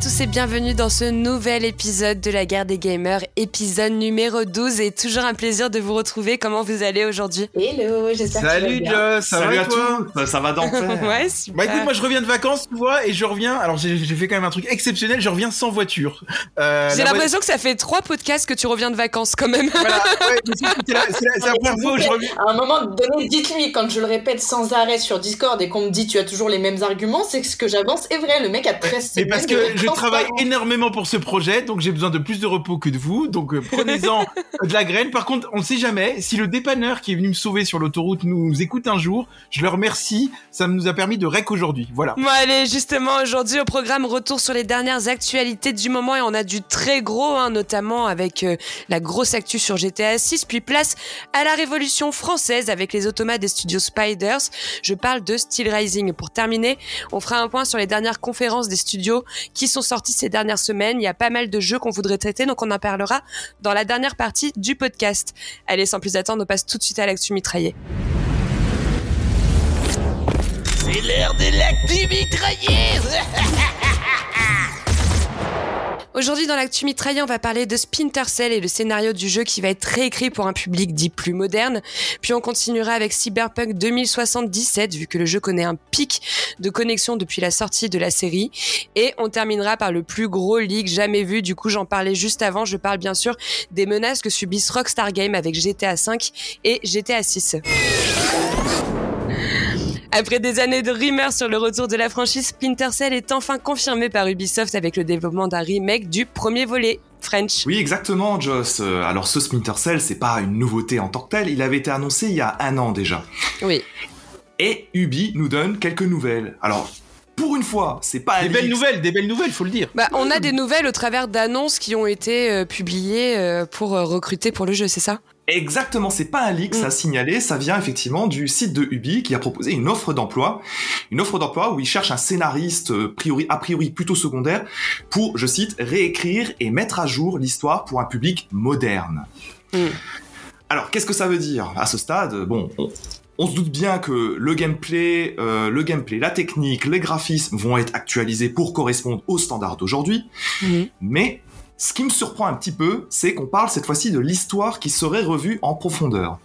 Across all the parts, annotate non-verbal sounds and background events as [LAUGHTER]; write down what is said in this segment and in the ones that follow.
tous et bienvenue dans ce nouvel épisode de la guerre des gamers, épisode numéro 12 et toujours un plaisir de vous retrouver. Comment vous allez aujourd'hui? Hello, j'espère que Salut Joss, ça Salut va à toi? tous, ça va d'enfer. [LAUGHS] Ouais, super. Bah écoute, moi je reviens de vacances, tu vois, et je reviens. Alors j'ai fait quand même un truc exceptionnel, je reviens sans voiture. Euh, J'ai la l'impression que ça fait trois podcasts que tu reviens de vacances quand même. Voilà, ouais, [LAUGHS] c'est la, première fois où je reviens. À un moment donné, dites-lui, quand je le répète sans arrêt sur Discord et qu'on me dit tu as toujours les mêmes arguments, c'est que ce que j'avance est vrai. Le mec a 13 Mais semaines parce de que je vacances travaille an. énormément pour ce projet, donc j'ai besoin de plus de repos que de vous. Donc euh, prenez-en [LAUGHS] de la graine. Par contre, on ne sait jamais si le dépanneur qui est venu me sauver sur l'autoroute nous écoute un jour. Je le remercie. Ça nous a permis de rec aujourd'hui. Voilà. Bon allez, justement aujourd'hui au programme retour sur les dernières actualités du moment et on a du très gros, hein, notamment avec euh, la grosse actu sur GTA 6, puis place à la révolution française avec les automates des studios Spiders. Je parle de Steel Rising. Pour terminer, on fera un point sur les dernières conférences des studios qui sont sorties ces dernières semaines. Il y a pas mal de jeux qu'on voudrait traiter, donc on en parlera dans la dernière partie du podcast. Allez, sans plus attendre, on passe tout de suite à l'actu mitraillée. C'est l'heure de l'actu mitraillée [LAUGHS] Aujourd'hui, dans l'actu mitraillée, on va parler de Splinter Cell et le scénario du jeu qui va être réécrit pour un public dit plus moderne. Puis on continuera avec Cyberpunk 2077, vu que le jeu connaît un pic de connexion depuis la sortie de la série. Et on terminera par le plus gros leak jamais vu. Du coup, j'en parlais juste avant. Je parle bien sûr des menaces que subissent Rockstar Games avec GTA 5 et GTA 6. Après des années de rumeurs sur le retour de la franchise, Splinter Cell est enfin confirmé par Ubisoft avec le développement d'un remake du premier volet. French. Oui, exactement, Joss. Euh, Alors, ce Splinter Cell, c'est pas une nouveauté en tant que telle. Il avait été annoncé il y a un an déjà. Oui. Et Ubi nous donne quelques nouvelles. Alors, pour une fois, c'est pas Des belles nouvelles, des belles nouvelles, faut le dire. Bah, on a des nouvelles au travers d'annonces qui ont été euh, publiées euh, pour euh, recruter pour le jeu, c'est ça? Exactement, c'est pas un leak, Mm. ça a signalé, ça vient effectivement du site de Ubi qui a proposé une offre d'emploi, une offre d'emploi où il cherche un scénariste euh, priori, a priori plutôt secondaire pour, je cite, réécrire et mettre à jour l'histoire pour un public moderne. Mm. Alors, qu'est-ce que ça veut dire à ce stade? Bon, on, on se doute bien que le gameplay, euh, le gameplay, la technique, les graphismes vont être actualisés pour correspondre aux standards d'aujourd'hui. Mais ce qui me surprend un petit peu, c'est qu'on parle cette fois-ci de l'histoire qui serait revue en profondeur.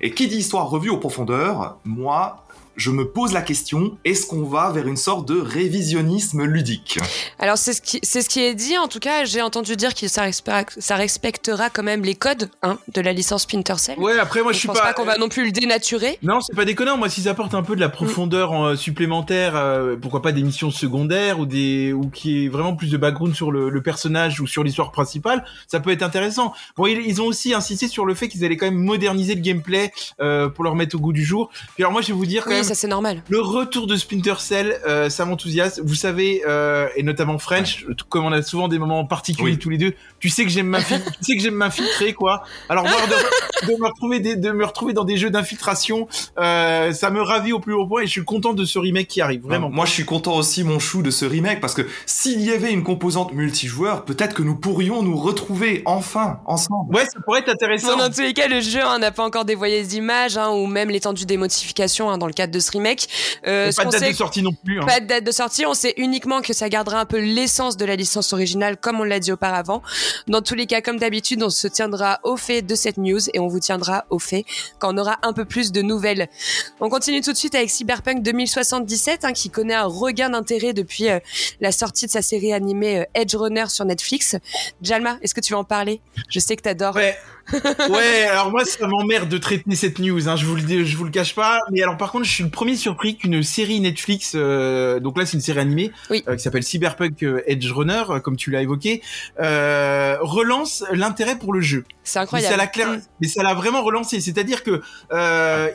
Et qui dit histoire revue en profondeur, moi, je me pose la question, est-ce qu'on va vers une sorte de révisionnisme ludique? Alors c'est ce qui c'est ce qui est dit. En tout cas, j'ai entendu dire que ça, respecte- ça respectera quand même les codes hein, de la licence Splinter Cell. Ouais, après moi Donc, je suis pense pas. pas qu'on va non plus le dénaturer. Non, c'est pas déconnant. Moi, s'ils apportent un peu de la profondeur euh, supplémentaire, euh, pourquoi pas des missions secondaires ou des ou qui est vraiment plus de background sur le, le personnage ou sur l'histoire principale, ça peut être intéressant. Bon, ils, ils ont aussi insisté sur le fait qu'ils allaient quand même moderniser le gameplay euh, pour leur mettre au goût du jour. Puis alors moi, je vais vous dire quand Oui, même. Ça c'est normal. Le retour de Splinter Cell, euh, ça m'enthousiasme. Vous savez, euh, et notamment French, comme on a souvent des moments particuliers Oui. tous les deux, tu sais que j'aime m'infil- tu sais que j'aime m'infiltrer, quoi. Alors voir de, de me retrouver des- de me retrouver dans des jeux d'infiltration, euh, ça me ravit au plus haut point et je suis content de ce remake qui arrive, vraiment. Moi, je suis content aussi, mon chou, de ce remake, parce que s'il y avait une composante multijoueur, peut-être que nous pourrions nous retrouver enfin ensemble. Ouais, ça pourrait être intéressant. Bon, dans tous les cas, le jeu hein, n'a pas encore dévoilé les images hein, ou même l'étendue des modifications hein, dans le cadre de ce remake. Euh, pas de date sait- de sortie non plus. hein. Pas de date de sortie, on sait uniquement que ça gardera un peu l'essence de la licence originale comme on l'a dit auparavant. Dans tous les cas, comme d'habitude, on se tiendra au fait de cette news et on vous tiendra au fait quand on aura un peu plus de nouvelles. On continue tout de suite avec Cyberpunk 2077 hein, qui connaît un regain d'intérêt depuis euh, la sortie de sa série animée euh, Edge Runner sur Netflix. Jalma, est-ce que tu veux en parler? Je sais que t'adores. Ouais. [LAUGHS] ouais, alors moi ça m'emmerde de traiter cette news, hein, je vous le je vous le cache pas. Mais alors par contre, je suis le premier surpris qu'une série Netflix, euh, donc là c'est une série animée Oui. euh, qui s'appelle Cyberpunk euh, Edge Runner, comme tu l'as évoqué, euh, relance l'intérêt pour le jeu. C'est Mais incroyable. ça l'a clair- Mm. mais ça l'a vraiment relancé. C'est-à-dire que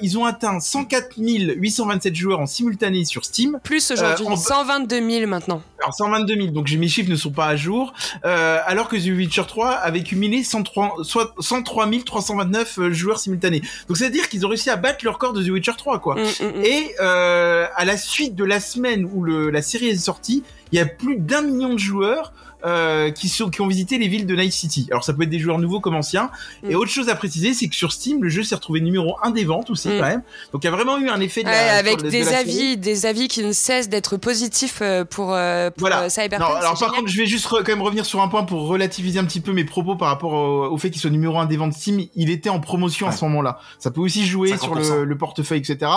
ils ont atteint 104 827 joueurs en simultané sur Steam. Plus aujourd'hui, en- 122 000 maintenant. Alors 122 000, donc mes chiffres ne sont pas à jour. Alors que The Witcher 3 avait cumulé 103, soit 103 329 euh, joueurs simultanés. Donc c'est-à-dire qu'ils ont réussi à battre leur record de The Witcher 3, quoi. Mm, mm, mm. Et euh, à la suite de la semaine où le, la série est sortie, il y a plus d'un million de joueurs euh, qui, sont, qui ont visité les villes de Night City. Alors ça peut être des joueurs nouveaux comme anciens. Mm. Et autre chose à préciser, c'est que sur Steam, le jeu s'est retrouvé numéro 1 des ventes aussi Mm. quand même. Donc il y a vraiment eu un effet de Ouais, la, avec sur de des la avis, série. des avis qui ne cessent d'être positifs euh, pour, euh, pour Voilà. euh, Cyberpunk. Non, alors par génial. contre, je vais juste quand même revenir sur un point pour relativiser un petit peu mes propos par rapport au, au fait qu'il soit numéro 1 des ventes Steam. Il était en promotion à Ouais. ce moment-là. Ça peut aussi jouer sur 50%. le, le portefeuille, etc.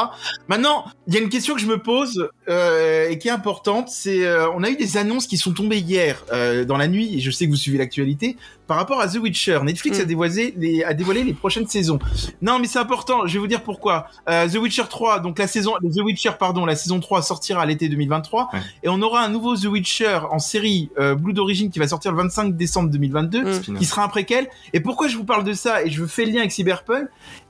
Maintenant, il y a une question que je me pose euh, et qui est importante. C'est, euh, on a eu des annonces qui sont tombées hier euh, dans la nuit, et je sais que vous suivez l'actualité par rapport à The Witcher. Netflix Mm. a dévoilé les a dévoilé les prochaines saisons. Non, mais c'est important. Je vais vous dire pourquoi. Euh, The Witcher 3, donc la saison, The Witcher, pardon, la saison 3 sortira à l'été 2023, Ouais. et on aura un nouveau The Witcher en série euh, Blue d'origine qui va sortir le 25 décembre 2022, Mm. Qui sera un préquel. Et pourquoi je vous parle de ça et je fais le lien avec Cyberpunk?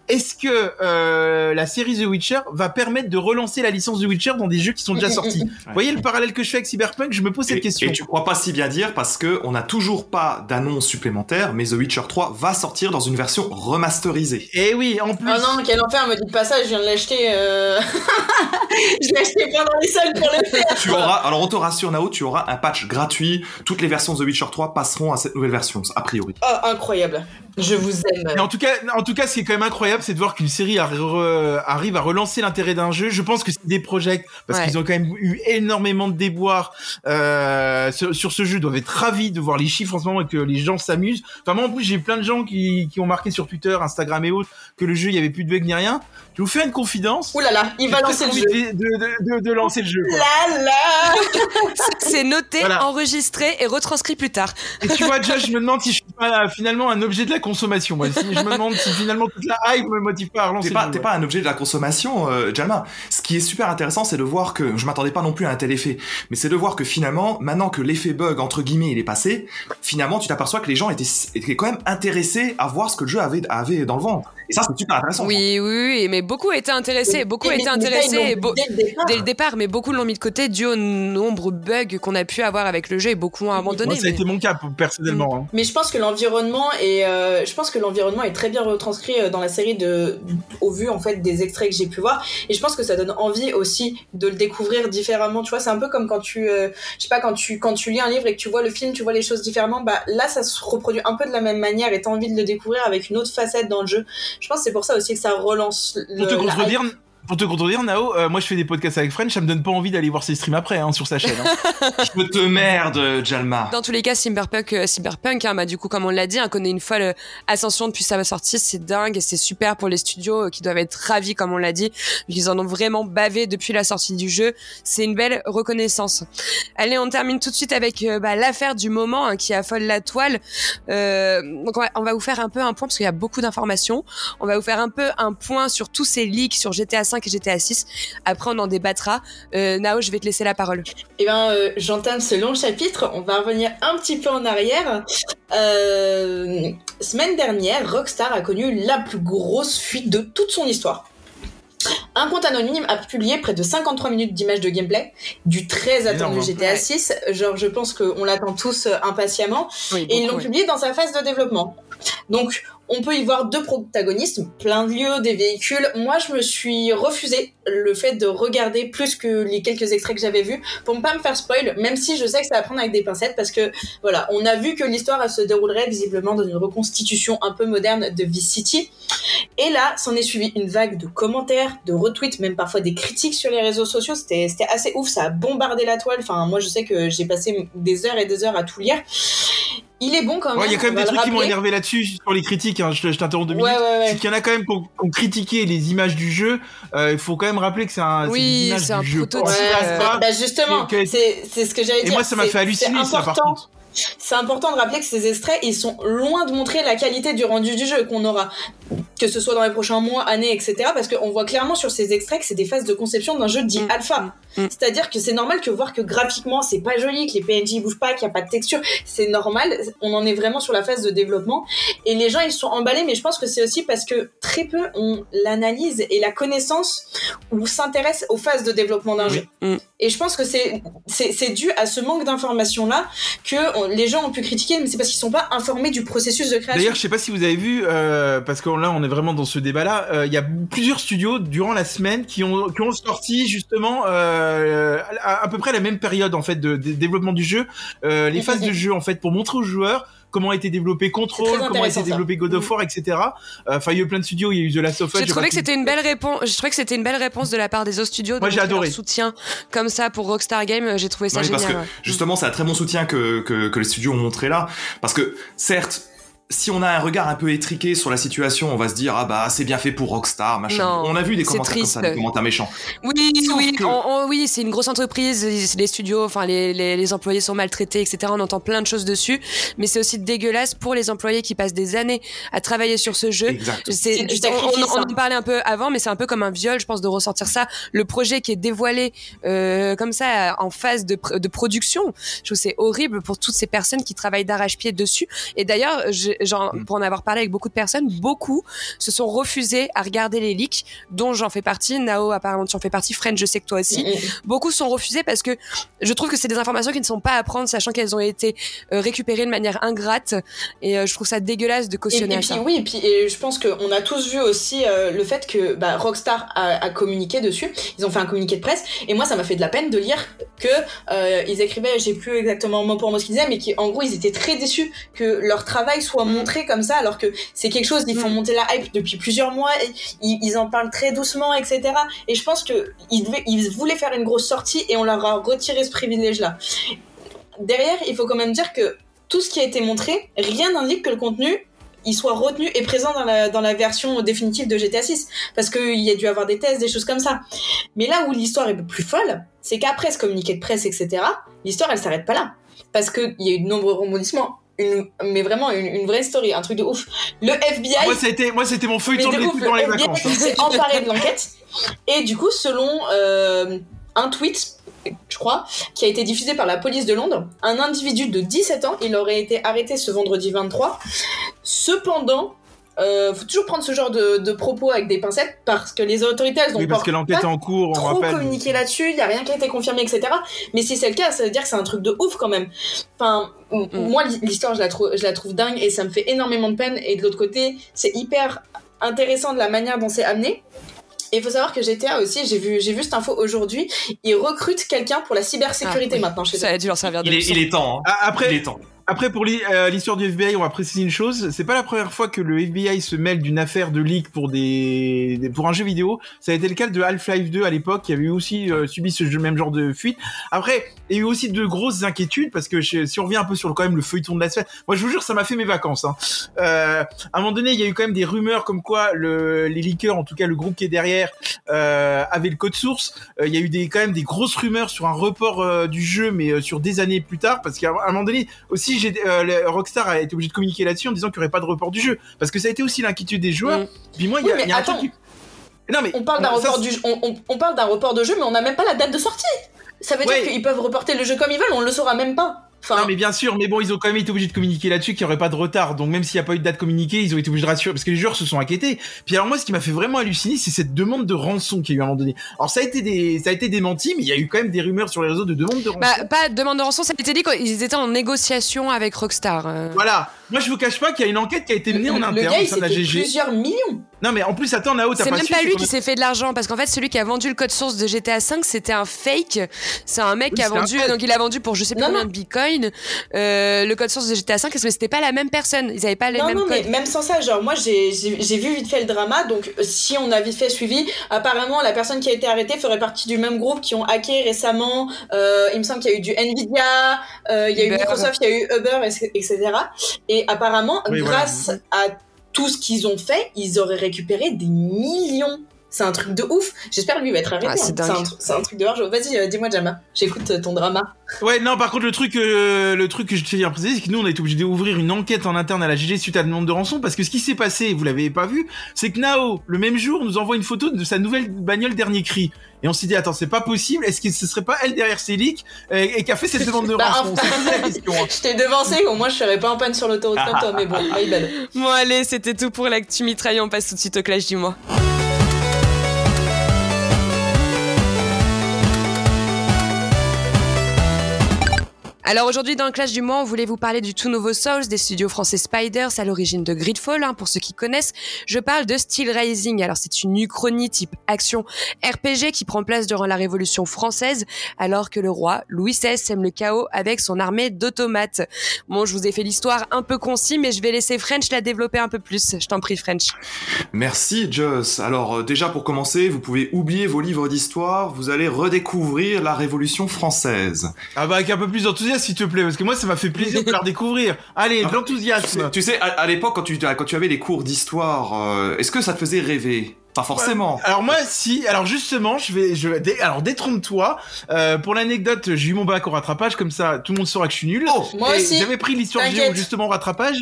Est-ce que euh, la série The Witcher va permettre de relancer la licence The Witcher dans des jeux qui sont déjà sortis? Vous voyez le parallèle que je fais avec Cyberpunk? Je me pose cette Et, question. et tu crois pas si bien dire parce que on n'a toujours pas d'annonce supplémentaire, mais The Witcher 3 va sortir dans une version remasterisée. Et oui, en plus. Oh non, quel enfer, me dites pas ça, je viens de l'acheter. euh, [LAUGHS] je l'ai acheté pendant les soldes pour le faire. Tu auras, alors on te rassure Nao, tu auras un patch gratuit. Toutes les versions de The Witcher 3 passeront à cette nouvelle version, a priori. Oh, incroyable. Je vous aime. En tout cas, en tout cas, ce qui est quand même incroyable, c'est de voir qu'une série arrive à relancer l'intérêt d'un jeu. Je pense que c'est des projets parce Ouais. qu'ils ont quand même eu énormément de déboires euh, sur, sur ce jeu. Ils doivent être ravis de voir les chiffres en ce moment et que les gens s'amusent. Enfin, moi, en plus, j'ai plein de gens qui, qui ont marqué sur Twitter, Instagram et autres que le jeu, il y avait plus de bugs ni rien. Je vous faire une confidence. Ouh là là, il va lancer le jeu. de, de, de, de lancer le jeu. quoi. Là là [LAUGHS] C'est noté, Voilà. enregistré et retranscrit plus tard. Et tu vois, déjà, je me demande si je suis pas finalement un objet de la consommation. Moi. Si je me demande si finalement toute la hype me motive pas à relancer T'es pas, un objet de la consommation, euh, Jalma. Ce qui est super intéressant, c'est de voir que, je m'attendais pas non plus à un tel effet, mais c'est de voir que finalement, maintenant que l'effet bug, entre guillemets, il est passé, finalement, tu t'aperçois que les gens étaient, étaient quand même intéressés à voir ce que le jeu avait, avait dans le ventre. Et ça, c'est super intéressant. Oui, oui, oui, mais beaucoup étaient intéressés, beaucoup étaient intéressés l'ont et dès le départ. dès le départ, mais beaucoup l'ont mis de côté dû au nombre de bugs qu'on a pu avoir avec le jeu et beaucoup ont abandonné. Moi, ça a mais- été mon cas personnellement. hein. Mais je pense que l'environnement est, euh, je pense que l'environnement est très bien retranscrit euh, dans la série de, au vu en fait des extraits que j'ai pu voir. Et je pense que ça donne envie aussi de le découvrir différemment. Tu vois, c'est un peu comme quand tu, euh, je sais pas, quand tu, quand tu lis un livre et que tu vois le film, tu vois les choses différemment. Bah là, ça se reproduit un peu de la même manière et t'as envie de le découvrir avec une autre facette dans le jeu. Je pense que c'est pour ça aussi que ça relance. Le, Pour te pour te contredire, Nao, euh, moi je fais des podcasts avec French, ça me donne pas envie d'aller voir ses streams après hein, sur sa chaîne. hein. [LAUGHS] Je te merde, Jalma. Dans tous les cas, Cyberpunk, euh, Cyberpunk hein, bah, du coup, comme on l'a dit, on connaît une fois l'ascension depuis sa sortie, c'est dingue et c'est super pour les studios euh, qui doivent être ravis, comme on l'a dit. Ils en ont vraiment bavé depuis la sortie du jeu. C'est une belle reconnaissance. Allez, on termine tout de suite avec euh, bah, l'affaire du moment hein, qui affole la toile. Euh, donc, on va, on va vous faire un peu un point parce qu'il y a beaucoup d'informations. On va vous faire un peu un point sur tous ces leaks sur GTA 5 et GTA 6. Après, on en débattra. Euh, Nao, je vais te laisser la parole. Eh bien, euh, j'entame ce long chapitre. On va revenir un petit peu en arrière. Euh, semaine dernière, Rockstar a connu la plus grosse fuite de toute son histoire. Un compte anonyme a publié près de 53 minutes d'images de gameplay du très attendu hein. GTA Ouais. 6. Genre, je pense qu'on l'attend tous impatiemment. Oui, Et ils l'ont publié dans sa phase de développement. Donc, on peut y voir deux protagonistes, plein de lieux, des véhicules. Moi, je me suis refusé le fait de regarder plus que les quelques extraits que j'avais vus pour ne pas me faire spoil, même si je sais que ça va prendre avec des pincettes parce que, voilà, on a vu que l'histoire, se déroulerait visiblement dans une reconstitution un peu moderne de Vice City. Et là, s'en est suivi une vague de commentaires, de retweets, même parfois des critiques sur les réseaux sociaux. C'était assez ouf, ça a bombardé la toile. Enfin, moi, je sais que j'ai passé des heures et des heures à tout lire. Il est bon quand même. Ouais, il y a quand on même des trucs qui m'ont énervé là-dessus sur les critiques. Hein, je, je t'interromps deux Ouais, minutes. ouais, ouais. C'est qu'il y en a quand même qui ont, qui ont critiqué les images du jeu. Euh, il faut quand même rappeler que c'est un, Oui, c'est un du jeu. prototype, On euh, pas. bah justement, c'est c'est ce que j'allais Et dire. moi, ça m'a C'est- fait halluciner, c'est ça, par contre. C'est important de rappeler que ces extraits, ils sont loin de montrer la qualité du rendu du jeu qu'on aura, que ce soit dans les prochains mois, années, etc. Parce qu'on voit clairement sur ces extraits que c'est des phases de conception d'un jeu dit Mm. alpha. Mm. C'est-à-dire que c'est normal que voir que graphiquement c'est pas joli, que les PNJ bougent pas, qu'il y a pas de texture, c'est normal. On en est vraiment sur la phase de développement et les gens ils sont emballés, mais je pense que c'est aussi parce que très peu ont l'analyse et la connaissance ou s'intéressent aux phases de développement d'un Oui. jeu. Mm. Et je pense que c'est c'est c'est dû à ce manque d'information là que on- les gens ont pu critiquer, mais c'est parce qu'ils sont pas informés du processus de création. D'ailleurs, je sais pas si vous avez vu, euh, parce que là, on est vraiment dans ce débat-là. euh, Il y a plusieurs studios durant la semaine qui ont qui ont sorti justement euh, à, à peu près la même période en fait de, de développement du jeu, euh, les phases de jeu en fait pour montrer aux joueurs comment a été développé Control, comment a été développé God of Mhm. War, etc. Euh, Enfin, il y a eu plein de studios, il y a eu The Last of Us. J'ai trouvé que c'était une belle réponse. Je trouvais que c'était une belle réponse de la part des autres studios. Moi, j'ai adoré. soutien comme ça pour Rockstar Games. J'ai trouvé ça génial. parce que ouais. justement, c'est un très bon soutien que, que, que les studios ont montré là. Parce que, certes, si on a un regard un peu étriqué sur la situation, on va se dire, ah bah, c'est bien fait pour Rockstar, machin. Non, on a vu des commentaires comme ça, des commentaires méchants. Oui, Sauf oui, que- on- on- oui, c'est une grosse entreprise. Les les studios, enfin les, les, les employés sont maltraités, etc. On entend plein de choses dessus, mais c'est aussi dégueulasse pour les employés qui passent des années à travailler sur ce jeu. Exact. C'est, on, sacrifice, on- on hein. en parlait un peu avant, mais c'est un peu comme un viol, je pense, de ressortir ça. Le projet qui est dévoilé euh, comme ça en phase de, de production, je trouve que c'est horrible pour toutes ces personnes qui travaillent d'arrache-pied dessus. Et d'ailleurs, je- genre, Mm. pour en avoir parlé avec beaucoup de personnes, beaucoup se sont refusés à regarder les leaks, dont j'en fais partie. Nao, apparemment, tu en fais partie. Friend, je sais que toi aussi Mm, mm. beaucoup sont refusés parce que je trouve que c'est des informations qui ne sont pas à prendre, sachant qu'elles ont été euh, récupérées de manière ingrate. Et euh, je trouve ça dégueulasse de Et, cautionner et à puis ça. oui, et puis et je pense qu'on a tous vu aussi euh, le fait que bah, Rockstar a, a communiqué dessus. Ils ont fait un communiqué de presse et moi ça m'a fait de la peine de lire que euh, ils écrivaient, j'ai plus exactement mot pour mot ce qu'ils disaient, mais qu'en gros ils étaient très déçus que leur travail soit montré comme ça, alors que c'est quelque chose ils font Mm. monter la hype depuis plusieurs mois, et ils, ils en parlent très doucement, etc. Et je pense que ils, voulaient faire une grosse sortie et on leur a retiré ce privilège là. Derrière, il faut quand même dire que tout ce qui a été montré, rien n'indique que le contenu il soit retenu et présent dans la, dans la version définitive de GTA 6. Parce qu'il y a dû avoir des tests, des choses comme ça. Mais là où l'histoire est plus folle, c'est qu'après ce communiqué de presse, etc., l'histoire, elle s'arrête pas là. Parce qu'il y a eu de nombreux rebondissements. Une, mais vraiment, une, une vraie story, un truc de ouf. Le FBI... Moi, ça a été, moi, c'était mon feuilleton de de ouf, l'écoute dans les le FBI vacances. hein. s'est [LAUGHS] emparé de l'enquête. Et du coup, selon euh, un tweet, je crois, qui a été diffusé par la police de Londres, un individu de 17 ans, il aurait été arrêté ce vendredi 23. Cependant, euh, faut toujours prendre ce genre de, de propos avec des pincettes parce que les autorités, elles ont Oui, parce pas que l'enquête est en cours, on trop rappelle. communiqué là-dessus, il y a rien qui a été confirmé, etc. Mais si c'est le cas, ça veut dire que c'est un truc de ouf quand même. Enfin, Mm. moi, l'histoire, je la, trouve, je la trouve dingue et ça me fait énormément de peine. Et de l'autre côté, c'est hyper intéressant de la manière dont c'est amené. Et il faut savoir que GTA aussi, j'ai vu, j'ai vu cette info aujourd'hui, ils recrutent quelqu'un pour la cybersécurité Ah, oui. maintenant chez eux. Ça a dû leur servir de Il est, il est temps. hein. Ah, Il après, est temps. Après pour euh, l'histoire du FBI, on va préciser une chose. C'est pas la première fois que le FBI se mêle d'une affaire de leak pour des, pour un jeu vidéo. Ça a été le cas de Half-Life 2 à l'époque, qui avait aussi euh, subi ce même genre de fuite. Après, il y a eu aussi de grosses inquiétudes parce que si on revient un peu sur le, quand même le feuilleton de la semaine, moi je vous jure, ça m'a fait mes vacances. Hein. Euh, à un moment donné, il y a eu quand même des rumeurs comme quoi le, les leakers, en tout cas le groupe qui est derrière, euh, avait le code source. Euh, il y a eu des, quand même des grosses rumeurs sur un report euh, du jeu, mais sur des années plus tard, parce qu'à un moment donné, aussi, j'ai, euh, Rockstar a été obligé de communiquer là-dessus en disant qu'il n'y aurait pas de report du jeu, parce que ça a été aussi l'inquiétude des joueurs. Mm. Puis moi, il y a, Oui, mais il y a un attends. truc. qui- Non mais On parle d'un ça, report du, on, on- on parle d'un report de jeu, mais on n'a même pas la date de sortie. Ça veut Ouais. dire qu'ils peuvent reporter le jeu comme ils veulent, on le saura même pas. Enfin, Non mais bien sûr, mais bon, ils ont quand même été obligés de communiquer là-dessus qu'il n'y aurait pas de retard. Donc même s'il n'y a pas eu de date communiquée, ils ont été obligés de rassurer parce que les joueurs se sont inquiétés. Puis alors moi, ce qui m'a fait vraiment halluciner, c'est cette demande de rançon qu'il y a eu à un moment donné. Alors ça a été des, ça a été démenti, mais il y a eu quand même des rumeurs sur les réseaux de demande de rançon. Bah, pas de demande de rançon, ça a été dit qu'ils étaient en négociation avec Rockstar. euh. Voilà. Moi, je vous cache pas qu'il y a une enquête qui a été menée en le interne gars, il la GG. plusieurs millions. Non mais en plus, attends, Nao, t'as C'est pas même su, pas c'est lui qui s'est fait de l'argent parce qu'en fait celui qui a vendu le code source de GTA 5 c'était un fake. C'est un mec Oui, qui a vendu fake. donc il a vendu pour je sais plus Non, combien non. de bitcoin euh, le code source de GTA 5 mais c'était pas la même personne. Ils avaient pas les non, mêmes non, mais même sans ça, genre, moi, j'ai vu vite fait le drama, donc euh, si on a vite fait suivi, apparemment, la personne qui a été arrêtée ferait partie du même groupe qui ont hacké récemment. Euh, il me semble qu'il y a eu du Nvidia, euh, il y a eu. Microsoft, il y a eu Uber, et- etc. Et apparemment, Oui, voilà. grâce à tout ce qu'ils ont fait, ils auraient récupéré des millions. C'est un truc de ouf. J'espère lui va être arrêté. Ah, c'est hein. un, tru- c'est un truc de argent. Vas-y, euh, dis-moi, Jama. J'écoute euh, ton drama. Ouais, non, par contre, le truc, euh, le truc que je tiens à préciser, c'est que nous, on a été obligé d'ouvrir une enquête en interne à la GG suite à la demande de rançon, parce que ce qui s'est passé, vous l'avez pas vu, c'est que Nao, le même jour, nous envoie une photo de sa nouvelle bagnole dernier cri. Et on s'est dit, attends, c'est pas possible, est-ce que ce serait pas elle derrière euh, et qui a fait cette demande de Bah, rançon? Question, hein. Je t'ai devancé, au moins je serais pas en panne sur l'autoroute comme toi, mais bon, my bad. [LAUGHS] Bon allez c'était tout pour l'actu mitraille on passe tout de suite au clash du mois. Alors aujourd'hui dans le Clash du mois, on voulait vous parler du tout nouveau Souls des studios français Spiders à l'origine de Gridfall. Hein, pour ceux qui connaissent, je parle de Steel Rising. Alors c'est une uchronie type action RPG qui prend place durant la Révolution française, alors que le roi Louis XVI sème le chaos avec son armée d'automates. Bon, je vous ai fait l'histoire un peu concis, mais je vais laisser French la développer un peu plus. Je t'en prie, French. Merci, Joss. Alors, euh, déjà pour commencer, vous pouvez oublier vos livres d'histoire, vous allez redécouvrir la Révolution française. Ah bah avec un peu plus d'enthousiasme s'il te plaît, parce que moi ça m'a fait plaisir de la redécouvrir. Allez, de l'enthousiasme. tu sais, à, l'époque, quand tu, quand tu avais les cours d'histoire, euh, est-ce que ça te faisait rêver? Pas forcément. Alors moi si, alors justement, je vais, je vais, dé- alors détrompe-toi. Euh, pour l'anecdote, j'ai eu mon bac au rattrapage, comme ça tout le monde saura que je suis nul. Oh, Moi Et aussi. J'avais pris l'histoire géo justement au rattrapage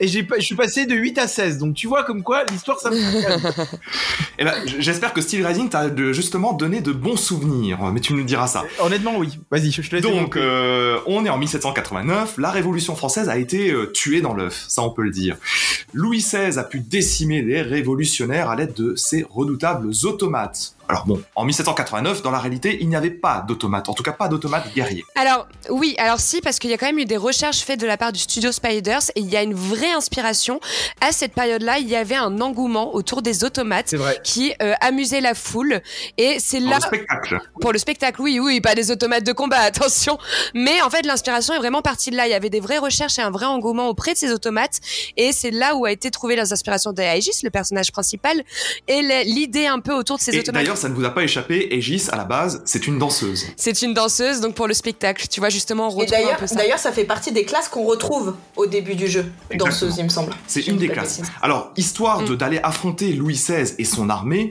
et j'ai, je suis passé de 8 à 16. Donc tu vois comme quoi l'histoire ça me [LAUGHS] Eh ben, j'espère que Steel Rising t'a de- justement donné de bons souvenirs, mais tu nous diras ça. Honnêtement oui. Vas-y, je te laisse. Donc, euh, on est en 1789, la Révolution française a été euh, tuée dans l'œuf, ça on peut le dire. Louis XVI a pu décimer les révolutionnaires à l'aide de ses redoutables automates. Alors bon, en 1789, dans la réalité, il n'y avait pas d'automates, en tout cas pas d'automates guerriers. Alors oui, alors si, parce qu'il y a quand même eu des recherches faites de la part du studio Spiders et il y a une vraie inspiration. À cette période-là, il y avait un engouement autour des automates qui euh, amusaient la foule et c'est là le spectacle. pour le spectacle, oui, oui, pas des automates de combat, [LAUGHS] attention. Mais en fait, l'inspiration est vraiment partie de là. Il y avait des vraies recherches et un vrai engouement auprès de ces automates. Et c'est là où a été trouvée les inspirations d'Aegis, le personnage principal, et l'idée un peu autour de ces Et automates. Ça ne vous a pas échappé, Aegis, à la base, c'est une danseuse. C'est une danseuse, donc pour le spectacle, tu vois, justement, on Et retrouve un d'ailleurs, peu ça. d'ailleurs, ça fait partie des classes qu'on retrouve au début du jeu. Exactement. Danseuse, il me semble. C'est une des classes. Alors, histoire de- Mm. d'aller affronter Louis XVI et son armée,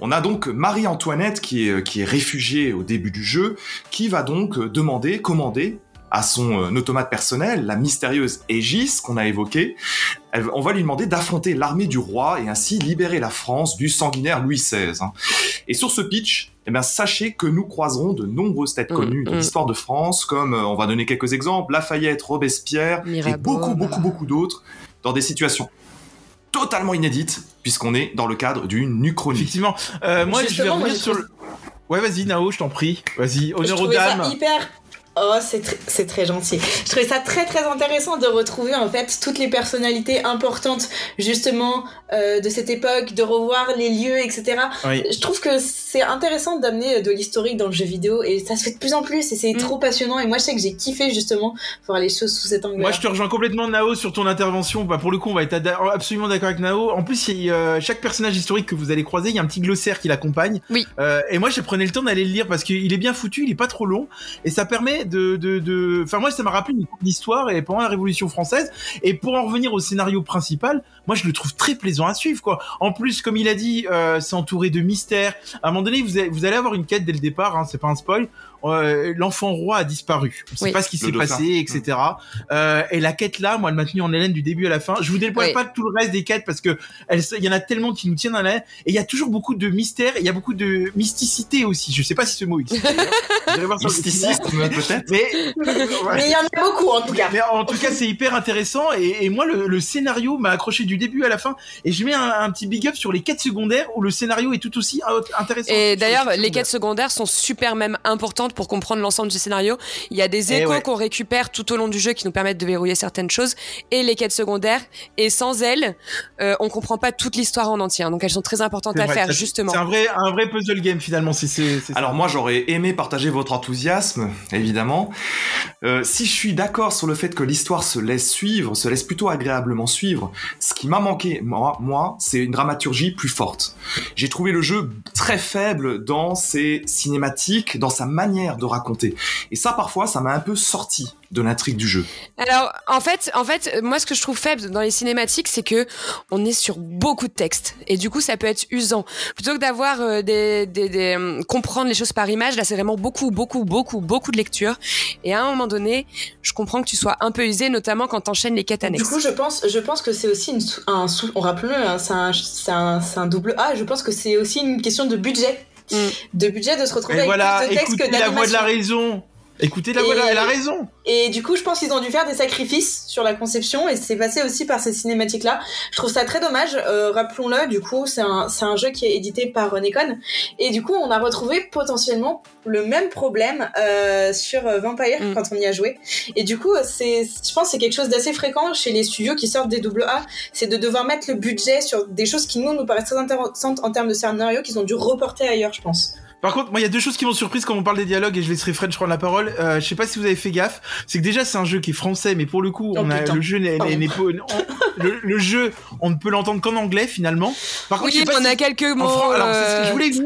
on a donc Marie-Antoinette qui est, qui est réfugiée au début du jeu, qui va donc demander, commander à son euh, automate personnel, la mystérieuse Aegis qu'on a évoquée, Elle- on va lui demander d'affronter l'armée du roi et ainsi libérer la France du sanguinaire Louis XVI. hein. Et sur ce pitch, eh bien, sachez que nous croiserons de nombreuses têtes Mm, connues de mm. l'histoire de France, comme, euh, on va donner quelques exemples, Lafayette, Robespierre, et Mirabeau, beaucoup, beaucoup, beaucoup d'autres, dans des situations totalement inédites, puisqu'on est dans le cadre d'une uchronie. Effectivement. Euh, moi je vais revenir sur le. Ouais vas-y Nao, je t'en prie. Vas-y, Je honneur aux ça dames. hyper. Oh, c'est tr- c'est très gentil. Je trouvais ça très très intéressant de retrouver en fait toutes les personnalités importantes justement euh, de cette époque, de revoir les lieux, etc. Oui. Je trouve que c'est intéressant d'amener de l'historique dans le jeu vidéo et ça se fait de plus en plus et c'est Mm. trop passionnant et moi je sais que j'ai kiffé justement voir les choses sous cet angle. Moi, je te rejoins complètement, Nao, sur ton intervention. Bah, pour le coup, on va être absolument d'accord avec Nao. En plus, il y a, euh, chaque personnage historique que vous allez croiser, il y a un petit glossaire qui l'accompagne. Oui. Euh, et moi, j'ai prenais le temps d'aller le lire parce qu'il est bien foutu, il est pas trop long, et ça permet de, de, enfin, moi, ça m'a rappelé une histoire et pendant la Révolution française. Et pour en revenir au scénario principal, moi, je le trouve très plaisant à suivre, quoi. En plus, comme il a dit, euh, c'est entouré de mystères. À un moment donné, vous allez, vous allez avoir une quête dès le départ, hein, c'est pas un spoil. Euh, L'enfant roi a disparu. On sait Oui. pas ce qui s'est passé, etc. Euh, et la quête là, moi, elle m'a tenu en haleine du début à la fin. Je vous dévoile Oui. pas tout le reste des quêtes parce que il y en a tellement qui nous tiennent en haleine. Et il y a toujours beaucoup de mystères. Et il y a beaucoup de mysticité aussi. Je sais pas si ce mot existe. d'ailleurs. Vous allez voir sur le Mysticisme, peut-être [LAUGHS] Mais, il y en a beaucoup en tout cas. mais en tout cas, c'est hyper intéressant. Et, et moi, le, le scénario m'a accroché du début à la fin. Et je mets un, un petit big up sur les quêtes secondaires où le scénario est tout aussi intéressant. Et d'ailleurs, les quêtes secondaires sont super même importantes pour comprendre l'ensemble du scénario. Il y a des Eh échos ouais. qu'on récupère tout au long du jeu qui nous permettent de verrouiller certaines choses et les quêtes secondaires. Et sans elles, euh, on comprend pas toute l'histoire en entier. hein. Donc elles sont très importantes à vrai, faire justement. C'est un vrai, un vrai puzzle game finalement. C'est, c'est. Alors moi j'aurais aimé partager votre enthousiasme, évidemment. Euh, si je suis d'accord sur le fait que l'histoire se laisse suivre, se laisse plutôt agréablement suivre, ce qui m'a manqué, moi, moi c'est une dramaturgie plus forte. J'ai trouvé le jeu très faible dans ses cinématiques, dans sa manière de raconter. Et ça parfois ça m'a un peu sorti de l'intrigue du jeu. Alors, en fait, en fait, euh, moi, ce que je trouve faible dans les cinématiques, c'est que on est sur beaucoup de textes et du coup, ça peut être usant. Plutôt que d'avoir euh, des, des, des, hum, comprendre les choses par image, là, c'est vraiment beaucoup, beaucoup, beaucoup, beaucoup de lecture. Et à un moment donné, je comprends que tu sois un peu usé, notamment quand t'enchaînes les quêtes Du annexes. coup, je pense, je pense que c'est aussi une, sou- un on rappelle, hein, c'est un, c'est un, c'est un double A. Je pense que c'est aussi une question de budget. De budget de se retrouver Et avec voilà, plus de texte écoutez que la voix de la raison. Écoutez, la Et- voilà, elle a raison. Et du coup, je pense qu'ils ont dû faire des sacrifices sur la conception et c'est passé aussi par ces cinématiques-là. Je trouve ça très dommage. Euh, Rappelons-le, du coup, c'est un, c'est un jeu qui est édité par Necon. Et du coup, on a retrouvé potentiellement le même problème euh, sur euh, Vampire Mm. quand on y a joué. Et du coup, c'est, je pense que c'est quelque chose d'assez fréquent chez les studios qui sortent des AA, c'est de devoir mettre le budget sur des choses qui nous, nous paraissent très intéressantes en termes de scénario qu'ils ont dû reporter ailleurs, je pense. Par contre, moi, il y a deux choses qui m'ont surprise quand on parle des dialogues et je laisserai French prendre la parole. Euh, je sais pas si vous avez fait gaffe. C'est que déjà, c'est un jeu qui est français, mais pour le coup, Oh, on a, putain. le jeu n'est, Pardon. n'est pas, on- le, le jeu, on ne peut l'entendre qu'en anglais finalement. Par contre, je Oui, sais pas on si- a quelques en mots. fran- alors, c'est ce que je euh, voulais dire.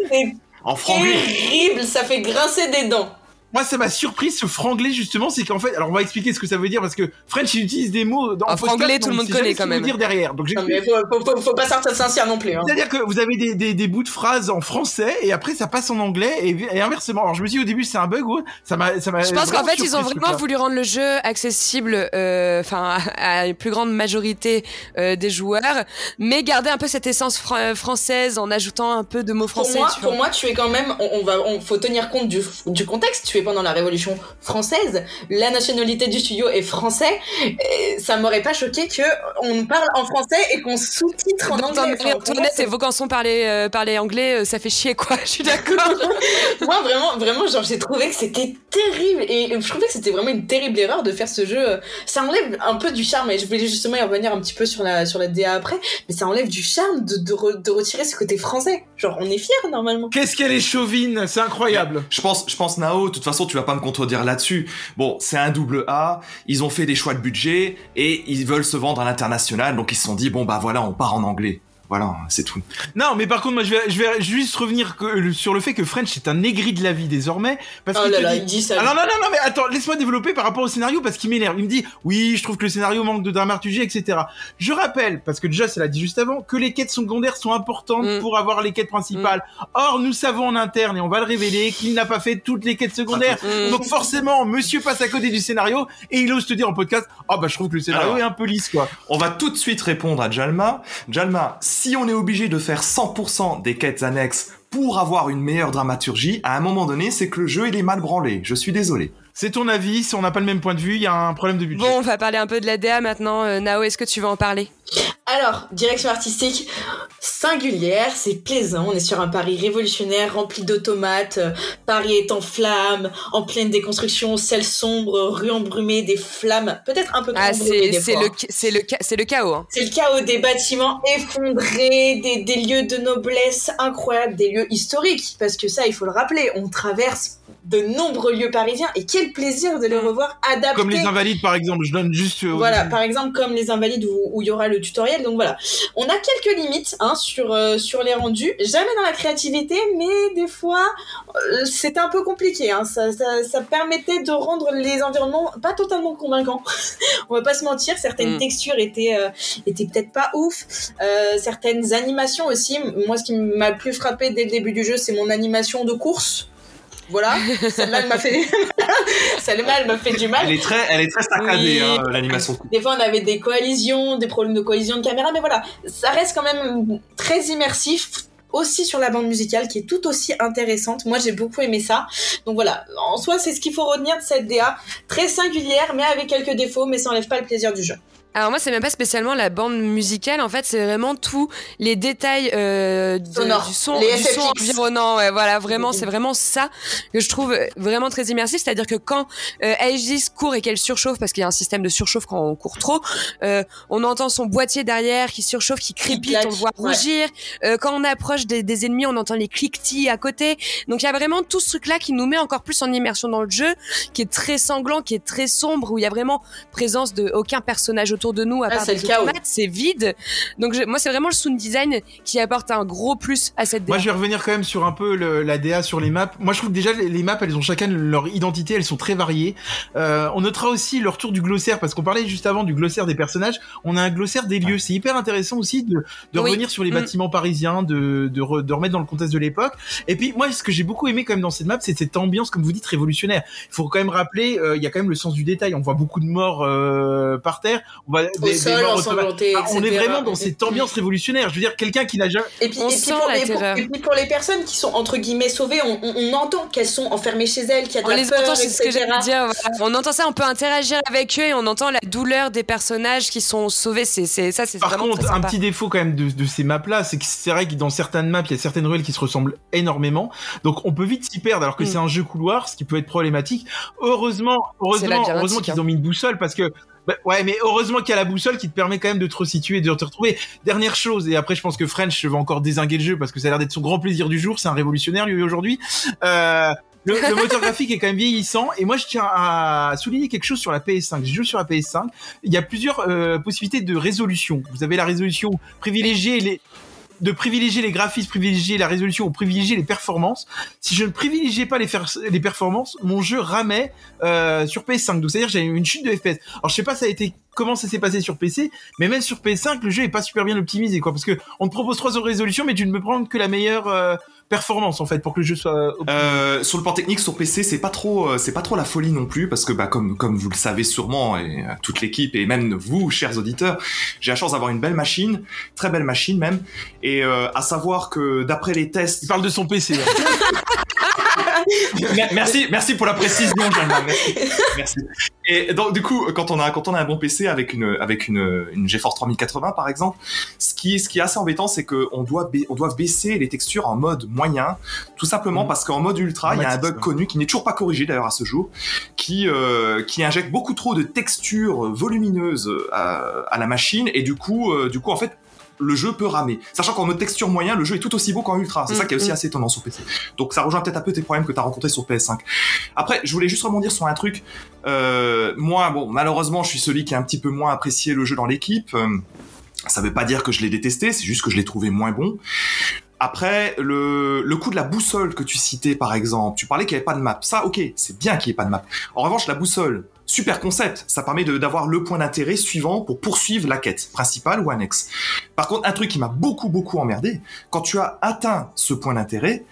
En franglais. terrible, ça fait grincer des dents. Moi, ça m'a surpris ce franglais justement, c'est qu'en fait, alors on va expliquer ce que ça veut dire parce que French il utilise des mots dans Ah, en podcast, franglais, tout le on monde connaît ce quand même. dire derrière. Donc Non, mais faut, faut, faut, faut pas sortir de Saint-Cyr non plus. Hein. C'est-à-dire que vous avez des, des, des bouts de phrases en français et après ça passe en anglais et, et inversement. Alors je me suis dit au début c'est un bug, ouais. ça m'a, ça m'a. Je pense qu'en fait, ils ont vraiment voulu rendre le jeu accessible, euh, enfin, à une plus grande majorité euh, des joueurs, mais garder un peu cette essence fran- française en ajoutant un peu de mots Pour français. moi, tu pour moi, tu es quand même. On, on va, on faut tenir compte du, du contexte. Tu es pendant la Révolution française. La nationalité du studio est français. Et ça m'aurait pas choqué que on parle en français et qu'on sous-titre en Dans anglais. Enfin, c'est- et Vaucanson parler, euh, parler anglais, euh, ça fait chier quoi, [LAUGHS] je suis d'accord. [LAUGHS] moi, vraiment, vraiment, genre, j'ai trouvé que c'était terrible et je trouvais que c'était vraiment une terrible erreur de faire ce jeu. Ça enlève un peu du charme et je voulais justement y revenir un petit peu sur la sur la DA après, mais ça enlève du charme de de, re- de retirer ce côté français. Genre, on est fiers normalement. Qu'est-ce qu'elle est chauvine, c'est incroyable. Je pense, je pense Nao, de toute façon, tu vas pas me contredire là-dessus. Bon, c'est un double A, ils ont fait des choix de budget et ils veulent se vendre à l'international, donc ils se sont dit bon bah voilà, on part en anglais. Voilà, c'est tout. Non, mais par contre, moi, je vais, je vais juste revenir que- sur le fait que French est un aigri de la vie désormais. Parce Oh qu'il là te là, dit- il dit ça. Ah non, non, non, non, mais attends, laisse-moi développer par rapport au scénario parce qu'il m'énerve. Il me dit, oui, je trouve que le scénario manque de dramaturgie, etc. Je rappelle, parce que Joss l'a dit juste avant, que les quêtes secondaires sont importantes Mm. pour avoir les quêtes principales. Or, nous savons en interne, et on va le révéler, qu'il n'a pas fait toutes les quêtes secondaires. Mm. Donc forcément, monsieur passe à côté du scénario et il ose te dire en podcast, ah bah je trouve que le scénario Alors. est un peu lisse, quoi. On va tout de suite répondre à Jalma. Jalma, si on est obligé de faire 100% des quêtes annexes pour avoir une meilleure dramaturgie, à un moment donné, c'est que le jeu est mal branlé. Je suis désolé. C'est ton avis, si on n'a pas le même point de vue, il y a un problème de budget. Bon, on va parler un peu de la DA maintenant. Euh, Nao, est-ce que tu veux en parler? Alors, direction artistique singulière, c'est plaisant. On est sur un Paris révolutionnaire rempli d'automates. euh, Paris est en flammes, en pleine déconstruction, ciel sombre, rue embrumée, des flammes, peut-être un peu trop Ah, c'est c'est le c'est le c'est le chaos. hein. C'est le chaos des bâtiments effondrés, des, des lieux de noblesse incroyables, des lieux historiques. Parce que ça, il faut le rappeler, on traverse de nombreux lieux parisiens et quel plaisir de les revoir adaptés. Comme les invalides, par exemple, je donne juste. euh, Voilà, par exemple comme les invalides où, il y aura le tutoriel. Donc voilà, on a quelques limites hein, sur euh, sur les rendus. Jamais dans la créativité, mais des fois euh, c'était un peu compliqué. Hein. Ça, ça, ça permettait de rendre les environnements pas totalement convaincants. [LAUGHS] on va pas se mentir, certaines Mm. textures étaient euh, étaient peut-être pas ouf. Euh, certaines animations aussi. Moi, ce qui m'a le plus frappé dès le début du jeu, c'est mon animation de course. Voilà, celle-là, elle m'a fait, [LAUGHS] celle-là, elle m'a fait du mal. Elle est très, elle est très saccadée, Oui. hein, l'animation. Des fois, on avait des coalitions, des problèmes de coalition de caméra, mais voilà, ça reste quand même très immersif. Aussi sur la bande musicale qui est tout aussi intéressante. Moi, j'ai beaucoup aimé ça. Donc voilà, en soi, c'est ce qu'il faut retenir de cette DA. Très singulière, mais avec quelques défauts, mais ça enlève pas le plaisir du jeu. Alors moi, c'est même pas spécialement la bande musicale. En fait, c'est vraiment tous les détails euh, de- du son, Les du son environnant. Ouais, voilà, vraiment, Mhm. c'est vraiment ça que je trouve vraiment très immersif. C'est-à-dire que quand euh, Aegis court et qu'elle surchauffe, parce qu'il y a un système de surchauffe quand on court trop, euh, on entend son boîtier derrière qui surchauffe, qui crépite, on le voit ouais. rougir. Euh, quand on approche des, des ennemis, on entend les cliquetis à côté. Donc il y a vraiment tout ce truc-là qui nous met encore plus en immersion dans le jeu, qui est très sanglant, qui est très sombre, où il y a vraiment présence de aucun personnage autour de nous à Ah, part c'est des le chaos. automates, c'est vide. Donc je- moi c'est vraiment le sound design qui apporte un gros plus à cette Moi, DA. je vais revenir quand même sur un peu le- la DA sur les maps. Moi, je trouve que déjà les, maps, elles ont chacun leur identité, elles sont très variées. Euh, on notera aussi le retour du glossaire parce qu'on parlait juste avant du glossaire des personnages. On a un glossaire des lieux. C'est hyper intéressant aussi de, de Oui. revenir sur les Mm. bâtiments parisiens, de, de, re- de remettre dans le contexte de l'époque. Et puis moi, ce que j'ai beaucoup aimé quand même dans cette map, c'est cette ambiance, comme vous dites, révolutionnaire. Il faut quand même rappeler, euh, il y a quand même le sens du détail. On voit beaucoup de morts euh, par terre. On, va, Au des- des sol, morts ensanglantés, automatiques. Ah, on est vraiment dans cette ambiance révolutionnaire. Je veux dire, quelqu'un qui n'a jamais. Et puis, On et, puis sent pour la les, pour- terreur. et puis pour les personnes qui sont entre guillemets sauvées, on, on- on entend qu'elles sont enfermées chez elles, qu'il y a de On la les peur, entend, c'est ce que j'allais dire. voilà. On entend ça, on peut interagir avec eux et on entend la douleur des personnages qui sont sauvés. C'est, c'est ça, c'est Par vraiment contre, un petit défaut quand même de, de ces maps-là, c'est que c'est vrai que dans certaines maps, il y a certaines ruelles qui se ressemblent énormément. Donc on peut vite s'y perdre alors que Mm. c'est un jeu couloir, ce qui peut être problématique. Heureusement, heureusement, heureusement qu'ils hein. ont mis une boussole parce que. Bah, ouais, mais heureusement qu'il y a la boussole qui te permet quand même de te resituer de te retrouver. Dernière chose, et après je pense que French va encore désinguer le jeu parce que ça a l'air d'être son grand plaisir du jour, c'est un révolutionnaire lui aujourd'hui. Euh, le, moteur graphique est quand même vieillissant et moi je tiens à souligner quelque chose sur la PS5. Je joue sur la PS5. Il y a plusieurs euh, possibilités de résolution. Vous avez la résolution privilégier les de privilégier les graphismes, privilégier la résolution ou privilégier les performances. Si je ne privilégiais pas les, performances, mon jeu ramait euh, sur PS5. Donc c'est-à-dire j'avais une chute de FPS. Alors je sais pas ça a été comment ça s'est passé sur PC, mais même sur PS5 le jeu est pas super bien optimisé quoi parce que on te propose trois résolutions mais tu ne peux prendre que la meilleure euh, performance en fait pour que le jeu soit. Euh, sur le plan technique, sur PC, c'est pas trop, euh, c'est pas trop la folie non plus, parce que bah comme comme vous le savez sûrement et euh, toute l'équipe et même vous, chers auditeurs, j'ai la chance d'avoir une belle machine, très belle machine même, et euh, à savoir que d'après les tests, Il parle de son PC. là. [LAUGHS] Mer- merci, merci pour la précision, Jeanne. Merci, merci. Et donc, du coup, quand on a, quand on a un bon PC avec une, avec une, une GeForce 3080, par exemple, ce qui, ce qui est assez embêtant, c'est qu'on doit, on doit baisser les textures en mode moyen, tout simplement Mhm. parce qu'en mode ultra, il y a un bug connu qui n'est toujours pas corrigé d'ailleurs à ce jour, qui, euh, qui injecte beaucoup trop de textures volumineuses à, à la machine, et du coup, euh, du coup, en fait, le jeu peut ramer. Sachant qu'en mode texture moyen, le jeu est tout aussi beau qu'en ultra. C'est Mm, ça qui est aussi mm. assez étonnant sur PC. Donc ça rejoint peut-être un peu tes problèmes que tu as rencontrés sur PS5. Après, je voulais juste rebondir sur un truc. Euh, moi, bon, malheureusement, je suis celui qui a un petit peu moins apprécié le jeu dans l'équipe. Euh, ça veut pas dire que je l'ai détesté, c'est juste que je l'ai trouvé moins bon. Après, le, le coup de la boussole que tu citais, par exemple, tu parlais qu'il n'y avait pas de map. Ça, ok, c'est bien qu'il n'y ait pas de map. En revanche, la boussole, super concept. Ça permet d'avoir le point d'intérêt suivant pour poursuivre la quête, principale ou annexe. Par contre, un truc qui m'a beaucoup, beaucoup emmerdé, quand tu as atteint ce point d'intérêt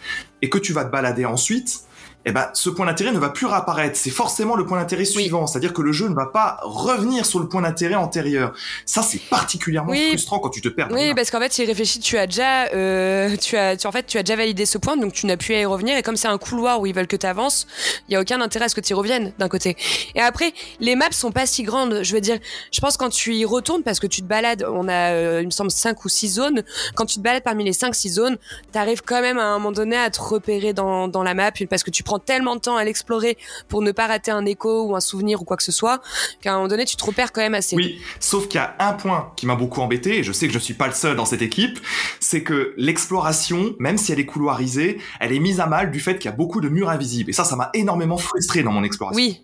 et que tu vas te balader ensuite, eh ben, ce point d'intérêt ne va plus réapparaître. C'est forcément le point d'intérêt suivant. C'est-à-dire que le jeu ne va pas revenir sur le point d'intérêt antérieur. Ça, c'est particulièrement Oui. frustrant quand tu te perds. Oui, parce qu'en fait, s'il réfléchit, tu as déjà, euh, tu as, tu, en fait, tu as déjà validé ce point, donc tu n'as plus à y revenir. Et comme c'est un couloir où ils veulent que tu avances, il y a aucun intérêt à ce que tu y reviennes d'un côté. Et après, les maps sont pas si grandes. Je veux dire, je pense quand tu y retournes, parce que tu te balades, on a, euh, il me semble, cinq ou six zones. Quand tu te balades parmi les cinq, six zones, t'arrives quand même à un moment donné à te repérer dans, dans la map, parce que tu prends tellement de temps à l'explorer pour ne pas rater un écho ou un souvenir ou quoi que ce soit, qu'à un moment donné, tu te repères quand même assez. Oui, sauf qu'il y a un point qui m'a beaucoup embêté, et je sais que je suis pas le seul dans cette équipe, c'est que l'exploration, même si elle est couloirisée, elle est mise à mal du fait qu'il y a beaucoup de murs invisibles. Et ça, ça m'a énormément frustré dans mon exploration. Oui.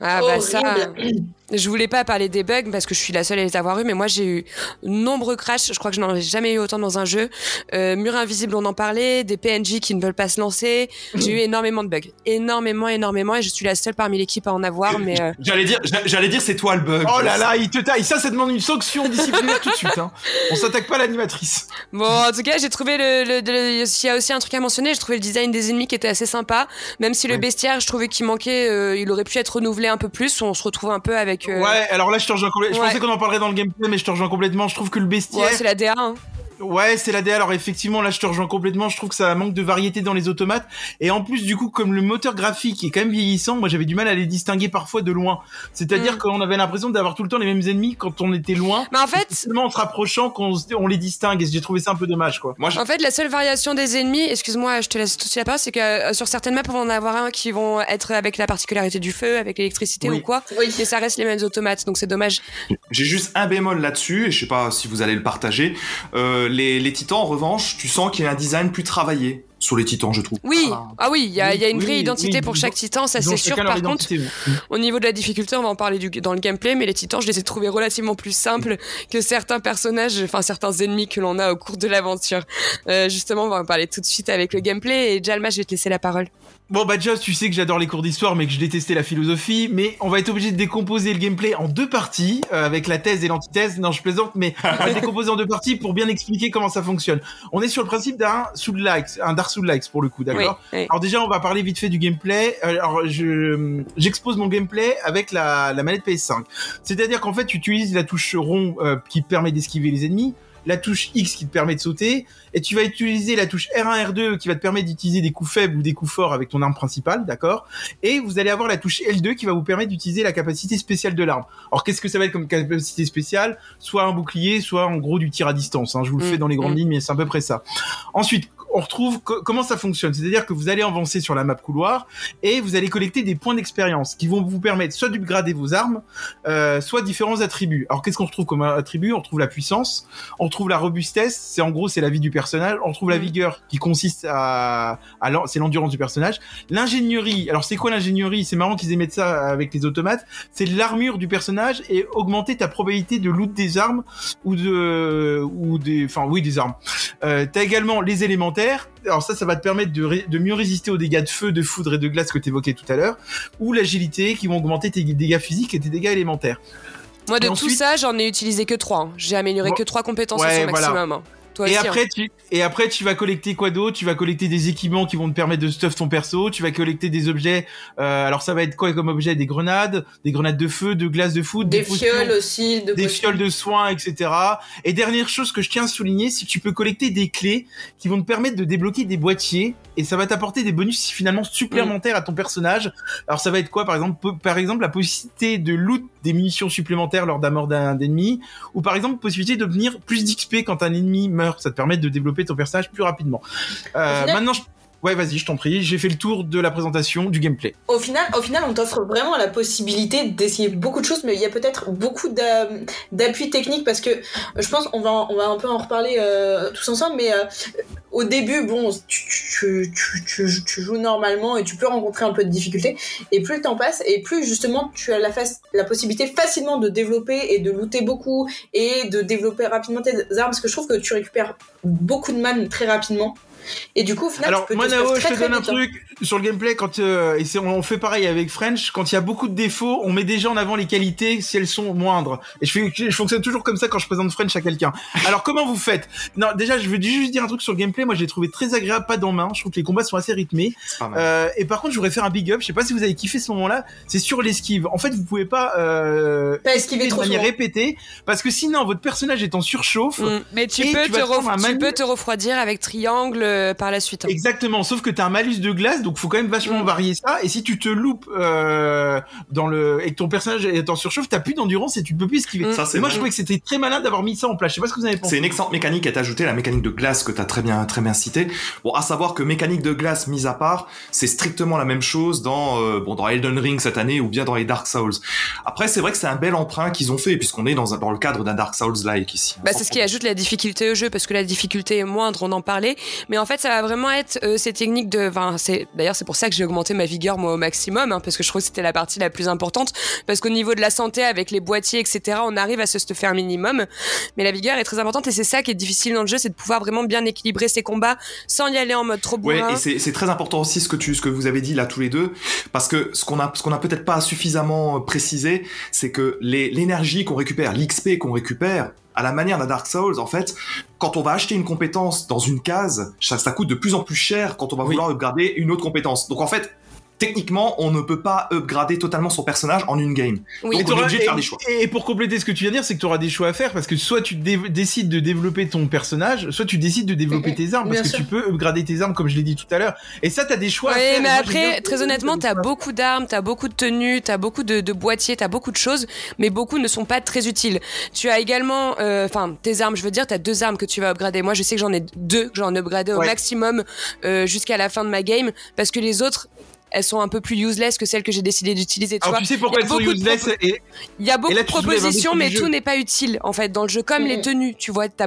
Ah bah ça. Je voulais pas parler des bugs parce que je suis la seule à les avoir eu, mais moi j'ai eu nombreux crashs. Je crois que je n'en ai jamais eu autant dans un jeu. Euh, mur invisible, on en parlait, des PNJ qui ne veulent pas se lancer. J'ai eu énormément de bugs, énormément, énormément, et je suis la seule parmi l'équipe à en avoir. Mais euh, J'allais dire, j'a- j'allais dire, c'est toi le bug. Oh là là, il te taille. Ça, ça demande une sanction disciplinaire tout de suite. Hein. On s'attaque pas à l'animatrice. bon, en tout cas, j'ai trouvé le. le, le- S'il y a aussi un truc à mentionner, j'ai trouvé le design des ennemis qui était assez sympa. Même si le Ouais. bestiaire, je trouvais qu'il manquait, euh, il aurait pu être renouvelé un peu plus. On se retrouve un peu avec. Euh, Ouais, alors là, je te rejoins complètement. Je Ouais. pensais qu'on en parlerait dans le gameplay, mais je te rejoins complètement. Je trouve que le bestiaire. ouais, c'est la DA. hein. Ouais, c'est la DA. Alors effectivement, là, je te rejoins complètement. Je trouve que ça manque de variété dans les automates. Et en plus, du coup, comme le moteur graphique est quand même vieillissant, moi, j'avais du mal à les distinguer parfois de loin. C'est-à-dire Mm. qu'on avait l'impression d'avoir tout le temps les mêmes ennemis quand on était loin. Mais en fait, C'est seulement en se rapprochant qu'on on les distingue. Et j'ai trouvé ça un peu dommage, quoi. Moi, je- En fait, la seule variation des ennemis, excuse-moi, je te laisse tout de suite la parole, c'est que euh, sur certaines maps, on va en avoir un qui vont être avec la particularité du feu, avec l'électricité Oui. ou quoi, Oui. mais ça reste les mêmes automates, donc c'est dommage. J'ai juste un bémol là-dessus, et je sais pas si vous allez le partager. Euh, les, les titans, en revanche, tu sens qu'il y a un design plus travaillé sur les titans, je trouve. Oui, Ah. ah oui, il y a, il y a une Oui, vraie oui, identité oui, pour chaque titan, ça c'est sûr. Par contre, [LAUGHS] au niveau de la difficulté, on va en parler du, dans le gameplay, mais les titans, je les ai trouvés relativement plus simples que certains personnages, enfin certains ennemis que l'on a au cours de l'aventure. Euh, justement, on va en parler tout de suite avec le gameplay, et Jalma, je vais te laisser la parole. Bon bah Joss, tu sais que j'adore les cours d'histoire mais que je détestais la philosophie, mais on va être obligé de décomposer le gameplay en deux parties euh, avec la thèse et l'antithèse. Non, je plaisante, mais on va le décomposer en deux parties pour bien expliquer comment ça fonctionne. On est sur le principe d'un Soul-like, un Dark Soul-like pour le coup, d'accord Oui, oui. Alors déjà, on va parler vite fait du gameplay. Euh, Alors je j'expose mon gameplay avec la, la manette PS5. C'est-à-dire qu'en fait, tu utilises la touche rond euh, qui permet d'esquiver les ennemis, la touche X qui te permet de sauter, et tu vas utiliser la touche R1, R2 qui va te permettre d'utiliser des coups faibles ou des coups forts avec ton arme principale, d'accord? Et vous allez avoir la touche L2 qui va vous permettre d'utiliser la capacité spéciale de l'arme. Alors qu'est-ce que ça va être comme capacité spéciale? Soit un bouclier, soit en gros du tir à distance. hein. Je vous le Mm, fais dans les grandes mm. lignes, mais c'est à peu près ça. Ensuite, on retrouve co- comment ça fonctionne. C'est-à-dire que vous allez avancer sur la map couloir et vous allez collecter des points d'expérience qui vont vous permettre soit d'upgrader vos armes, euh, soit différents attributs. Alors qu'est-ce qu'on retrouve comme attribut? On retrouve la puissance, on retrouve la robustesse, c'est en gros c'est la vie du personnage, on retrouve la Mm. vigueur qui consiste à, c'est l'endurance du personnage, l'ingénierie. Alors c'est quoi l'ingénierie? C'est marrant qu'ils émettent ça avec les automates. C'est l'armure du personnage et augmenter ta probabilité de loot des armes ou de ou des, enfin oui des armes. Euh, T'as également les élémentaires. Alors ça, ça va te permettre de, mieux résister aux dégâts de feu, de foudre et de glace que tu évoquais tout à l'heure, ou l'agilité qui vont augmenter tes dégâts physiques et tes dégâts élémentaires. Moi, de tout ça, j'en ai utilisé que trois. hein. J'ai amélioré Bon. que trois compétences Ouais, à son voilà. Toi Et aussi. hein. après, tu, et après, tu vas collecter quoi d'autre? Tu vas collecter des équipements qui vont te permettre de stuff ton perso. Tu vas collecter des objets. euh, alors, ça va être quoi comme objet? Des grenades, des grenades de feu, de glace de foudre, Des potions, fioles aussi, de des potions. fioles de soins, etc. Et dernière chose que je tiens à souligner, c'est que tu peux collecter des clés qui vont te permettre de débloquer des boîtiers et ça va t'apporter des bonus finalement supplémentaires à ton personnage. Alors ça va être quoi par exemple Par exemple la possibilité de loot des munitions supplémentaires lors d'un mort d'un ennemi ou par exemple possibilité d'obtenir plus d'XP quand un ennemi meurt. Ça te permet de développer ton personnage plus rapidement. Euh, Maintenant, je... ouais, vas-y, je t'en prie. J'ai fait le tour de la présentation du gameplay. Au final, au final, on t'offre vraiment la possibilité d'essayer beaucoup de choses, mais il y a peut-être beaucoup d'a- d'appui technique parce que je pense on va on va un peu en reparler euh, tous ensemble, mais euh, au début, bon, tu, tu, tu, tu, joues normalement et tu peux rencontrer un peu de difficultés, et plus le temps passe, et plus justement tu as la, la possibilité facilement de développer et de looter beaucoup et de développer rapidement tes armes, parce que je trouve que tu récupères beaucoup de man très rapidement. Et du coup, au final, Alors, tu peux moi, Nao, je te donne un vite, hein. truc sur le gameplay quand euh, et c'est on fait pareil avec French. Quand il y a beaucoup de défauts, on met déjà en avant les qualités si elles sont moindres. Et je fais, je fonctionne toujours comme ça quand je présente French à quelqu'un. Alors, comment vous faites? Non, déjà, je veux juste dire un truc sur le gameplay. Moi, j'ai trouvé très agréable, pas dans main. Je trouve que les combats sont assez rythmés. Euh, et par contre, je voudrais faire un big up. Je sais pas si vous avez kiffé ce moment-là. C'est sur l'esquive. En fait, vous pouvez pas euh, Pas esquiver de trop manière souvent. répétée parce que sinon, votre personnage est en surchauffe. Mm. Mais tu te ref- peux te refroidir avec triangle euh, par la suite. hein. Exactement, sauf que t'as un malus de glace, donc faut quand même vachement Mm. varier ça. Et si tu te loupes euh, dans le et que ton personnage est en surchauffe, t'as plus d'endurance et tu peux plus esquiver. Mm. Ça, c'est moi, vrai. je trouvais que c'était très malin d'avoir mis ça en place. Je sais pas ce que vous avez pensé. C'est une excellente mécanique à t'ajouter, la mécanique de glace que t'as très bien, très bien cité. Bon, à savoir que mécanique de glace mise à part, c'est strictement la même chose dans, euh, bon, dans Elden Ring cette année ou bien dans les Dark Souls. Après, c'est vrai que c'est un bel emprunt qu'ils ont fait puisqu'on est dans, un- dans le cadre d'un Dark Souls-like ici. Bah, c'est ce qui ajoute la difficulté au jeu parce que la difficulté est moindre, on en parlait. Mais en fait, ça va vraiment être euh, ces techniques de. D'ailleurs c'est pour ça que j'ai augmenté ma vigueur moi au maximum hein, parce que je trouve que c'était la partie la plus importante parce qu'au niveau de la santé avec les boîtiers etc, on arrive à se stuffer un minimum. Mais la vigueur est très importante et c'est ça qui est difficile dans le jeu, c'est de pouvoir vraiment bien équilibrer ses combats sans y aller en mode trop Ouais, bourrin. et c'est très important aussi ce que vous avez dit là tous les deux parce que ce qu'on a ce qu'on a peut-être pas suffisamment précisé, c'est que l'énergie qu'on récupère, l'XP qu'on récupère à la manière d'un Dark Souls, en fait, quand on va acheter une compétence dans une case, ça, ça coûte de plus en plus cher quand on va Oui. vouloir upgrader une autre compétence. Donc en fait, techniquement, on ne peut pas upgrader totalement son personnage en une game. Oui. Donc, on est obligé de faire et- des choix. Et pour compléter ce que tu viens de dire, c'est que tu auras des choix à faire parce que soit tu dé- décides de développer ton personnage, soit tu décides de développer tes armes parce Bien que sûr. tu peux upgrader tes armes comme je l'ai dit tout à l'heure. Et ça, t'as des choix à faire. et mais moi, j'aime bien après, très honnêtement, t'as beaucoup d'armes, t'as beaucoup de tenues, t'as beaucoup de, de boîtiers, t'as beaucoup de choses, mais beaucoup ne sont pas très utiles. Tu as également, euh, enfin, tes armes, je veux dire, t'as deux armes que tu vas upgrader. Moi, je sais que j'en ai deux que j'en ai upgradé au Ouais. maximum euh, jusqu'à la fin de ma game, parce que les autres, elles sont un peu plus useless que celles que j'ai décidé d'utiliser. Tu Alors vois, tu sais pourquoi il y elles a sont beaucoup de useless et il y a beaucoup là, de propositions, mais tout n'est pas utile en fait dans le jeu, comme les tenues. Tu vois, t'as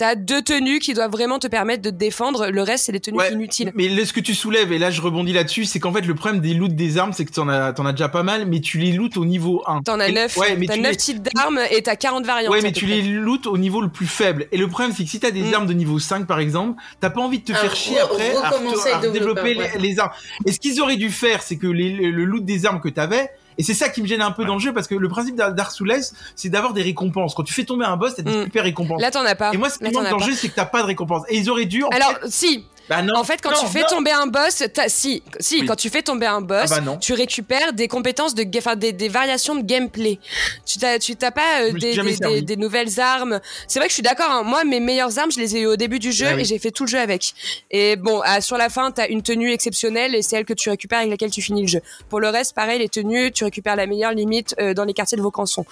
as deux tenues qui doivent vraiment te permettre de te défendre. Le reste, c'est des tenues Ouais, inutiles. Mais là, ce que tu soulèves, et là je rebondis là-dessus, c'est qu'en fait le problème des loots des armes, c'est que t'en as, t'en as déjà pas mal, mais tu les lootes au niveau 1. T'en as Et- neuf. Ouais, mais T'as tu neuf les- types d'armes et t'as 40 variantes. Ouais, mais tu près. les lootes au niveau le plus faible. Et le problème, c'est que si t'as des Mm. armes de niveau 5, par exemple, t'as pas envie de te faire chier après à, développer les, les armes. Et ce qu'ils auraient dû faire, c'est que les- le, loot des armes que t'avais, et c'est ça qui me gêne un peu dans le jeu, parce que le principe d'Ar- Dark Souls, c'est d'avoir des récompenses. Quand tu fais tomber un boss, t'as des Mm. super récompenses. Là, t'en as pas. et moi, ce qui manque dans le jeu, c'est que t'as pas de récompense. Et ils auraient dû, en Alors, fait, si. Bah non. En fait, quand Non, tu fais non. tomber un boss, si, si, Oui. quand tu fais tomber un boss, Ah bah non. tu récupères des compétences de, enfin des, des variations de gameplay. Tu t'as, tu t'as pas euh, des, nouvelles armes. C'est vrai que je suis d'accord. hein. Moi, mes meilleures armes, je les ai eues au début du jeu Ah oui. et j'ai fait tout le jeu avec. Et bon, à- sur la fin, t'as une tenue exceptionnelle et c'est elle que tu récupères avec laquelle tu finis le jeu. Pour le reste, pareil, les tenues, tu récupères la meilleure limite euh, dans les quartiers de Vaucanson.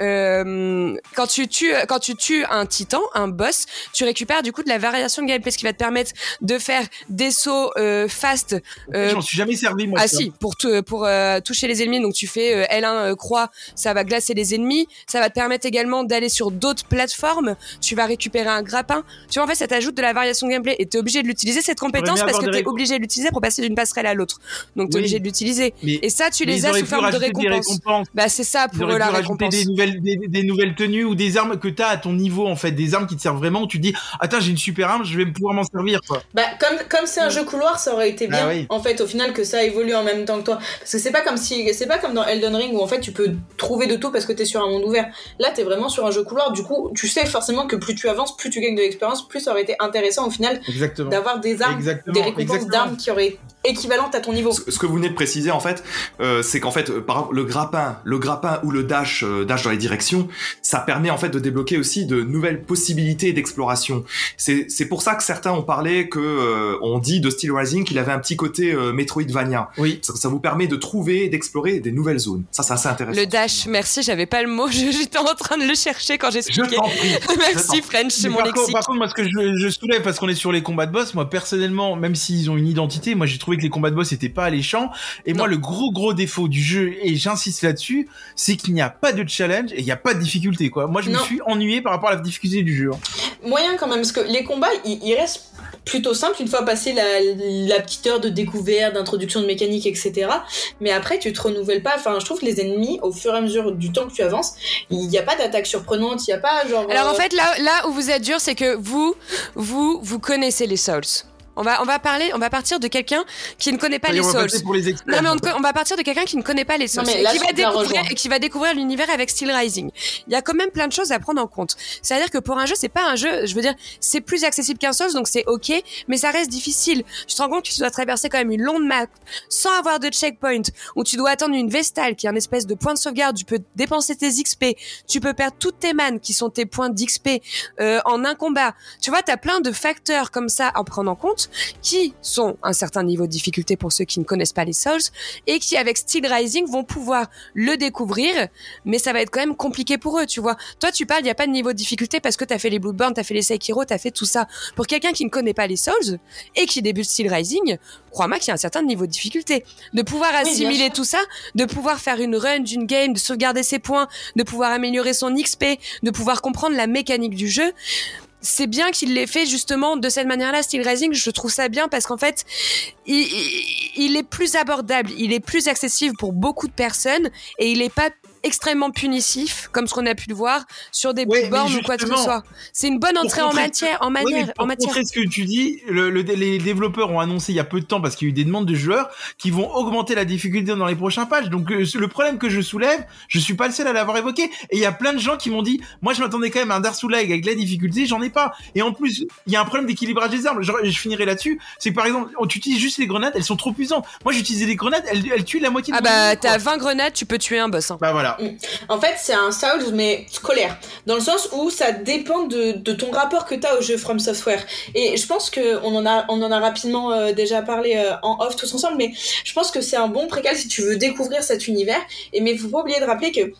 Euh, quand tu tues, quand tu tues un titan, un boss, tu récupères du coup de la variation de gameplay, ce qui va te permettre de faire des sauts euh, fast. euh, Je m'en suis jamais servi, moi. ah ça. si, pour, euh, toucher les ennemis, donc tu fais euh, L1 euh, croix, ça va glacer les ennemis, ça va te permettre également d'aller sur d'autres plateformes, tu vas récupérer un grappin, tu vois en fait ça t'ajoute de la variation de gameplay et t'es obligé de l'utiliser cette compétence parce que t'es obligé de l'utiliser pour passer d'une passerelle à l'autre, donc t'es Oui. obligé de l'utiliser. Et ça tu les as sous forme de récompense. récompenses. Bah c'est ça pour la récompense. des nouvelles, des, des nouvelles tenues ou des armes que t'as à ton niveau, en fait, des armes qui te servent vraiment, où tu te dis, attends, j'ai une super arme, je vais pouvoir m'en servir, quoi. Bah, comme comme c'est un jeu couloir, ça aurait été bien Ah oui. en fait au final que ça évolue en même temps que toi. Parce que c'est pas comme si c'est pas comme dans Elden Ring où en fait tu peux trouver de tout parce que t'es sur un monde ouvert. Là, t'es vraiment sur un jeu couloir. Du coup, tu sais forcément que plus tu avances, plus tu gagnes de l'expérience, plus ça aurait été intéressant au final d'avoir des armes, Exactement. des récompenses d'armes qui auraient équivalentes à ton niveau. Ce ce que vous venez de préciser en fait, euh, c'est qu'en fait, euh, par exemple, le grappin, le grappin ou le dash, euh, dash dans les directions, ça permet en fait de débloquer aussi de nouvelles possibilités d'exploration. C'est c'est pour ça que certains ont parlé que euh, on dit de Steel Rising qu'il avait un petit côté euh, Metroidvania. Oui. Ça, ça vous permet de trouver et d'explorer des nouvelles zones. Ça, c'est assez intéressant. Le dash, merci, j'avais pas le mot, je- j'étais en train de le chercher quand Je j'expliquais. t'en [LAUGHS] prie. Merci Je French, c'est mon par, contre, lexique. par contre, moi, ce que je, je soulève, parce qu'on est sur les combats de boss, moi, personnellement, même s'ils ont une identité, moi, j'ai trouvé que les combats de boss étaient pas alléchants. Et moi, le gros, gros défaut du jeu, et j'insiste là-dessus, c'est qu'il n'y a pas de challenge et il n'y a pas de difficulté, quoi. Moi, je me suis ennuyé par rapport à la difficulté du jeu. hein. Moyen quand même parce que les combats, ils, restent plutôt simples une fois passé la, la petite heure de découverte, d'introduction de mécanique, etc. Mais après, tu te renouvelles pas. Enfin, je trouve que les ennemis, au fur et à mesure du temps que tu avances, il n'y a pas d'attaque surprenante, il n'y a pas genre. Alors en euh, fait, là, là où vous êtes dur, c'est que vous, vous, vous connaissez les Souls. On va, on va parler, on va partir de quelqu'un qui ne connaît pas les Souls. les experts. Non mais on, va partir de quelqu'un qui ne connaît pas les Souls et, là, qui va découvrir, et qui va découvrir l'univers avec Steel Rising. Il y a quand même plein de choses à prendre en compte. C'est-à-dire que pour un jeu, c'est pas un jeu, je veux dire, c'est plus accessible qu'un Souls, donc c'est ok, mais ça reste difficile. Tu te rends compte que tu dois traverser quand même une longue map sans avoir de checkpoint, où tu dois attendre une Vestale qui est un espèce de point de sauvegarde, tu peux dépenser tes XP, tu peux perdre toutes tes manes qui sont tes points d'XP euh, en un combat. Tu vois, t'as plein de facteurs comme ça à prendre en compte qui sont un certain niveau de difficulté pour ceux qui ne connaissent pas les Souls et qui avec Steel Rising vont pouvoir le découvrir mais ça va être quand même compliqué pour eux tu vois. Toi tu parles il y a pas de niveau de difficulté parce que t'as fait les Bloodborne t'as fait les Sekiro t'as fait tout ça. Pour quelqu'un qui ne connaît pas les Souls et qui débute Steel Rising crois-moi qu'il y a un certain niveau de difficulté. De pouvoir assimiler tout ça de pouvoir faire une run d'une game de sauvegarder ses points de pouvoir améliorer son XP de pouvoir comprendre la mécanique du jeu c'est bien qu'il l'ait fait justement de cette manière-là, Steel Rising. Je trouve ça bien parce qu'en fait, il, il- est plus abordable, il est plus accessible pour beaucoup de personnes et il est pas extrêmement punitif comme ce qu'on a pu le voir sur des Ouais, Bloodborne ou quoi que ce soit. C'est une bonne entrée en matière, en Ouais, manière, pour en matière. contrer ce que tu dis, le, le- les développeurs ont annoncé il y a peu de temps parce qu'il y a eu des demandes de joueurs qui vont augmenter la difficulté dans les prochains patchs. Donc euh, le problème que je soulève, je suis pas le seul à l'avoir évoqué. Et il y a plein de gens qui m'ont dit, moi je m'attendais quand même à un Dark Souls avec la difficulté, j'en ai pas. Et en plus, il y a un problème d'équilibrage des armes. Je, je finirai là-dessus. C'est que par exemple, tu utilises juste les grenades, elles sont trop puissantes. Moi j'utilisais des grenades, elles, elles tuent la moitié de Ah bah t'as 20 grenades, tu peux tuer un boss. hein. Bah voilà. En fait, c'est un Souls, mais scolaire. Dans le sens où ça dépend de, ton rapport que tu as au jeu From Software. Et je pense qu'on en on en a rapidement euh, déjà parlé euh, en off tous ensemble, mais je pense que c'est un bon précal si tu veux découvrir cet univers. Et mais faut pas oublier de rappeler que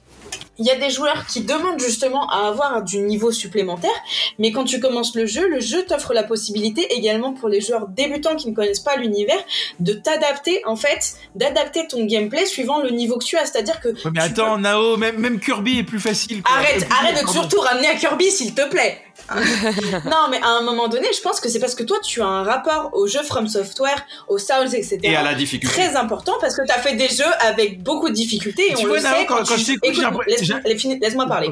il y a des joueurs qui demandent justement à avoir du niveau supplémentaire, mais quand tu commences le jeu, le jeu t'offre la possibilité également pour les joueurs débutants qui ne connaissent pas l'univers de t'adapter, en fait, d'adapter ton gameplay suivant le niveau que tu as. C'est-à-dire que. mais attends, Nao, même, même Kirby est plus facile. Arrête, arrête de surtout ramener à Kirby, s'il te plaît. [LAUGHS] non, mais à un moment donné, je pense que c'est parce que toi, tu as un rapport au jeu From Software, aux Souls, etc. Et à la difficulté. Très important parce que tu as fait des jeux avec beaucoup de difficultés et Tu on vois, le Nao, sait. quand- quand tu- je t'écoute, écoute, laisse-moi- parler.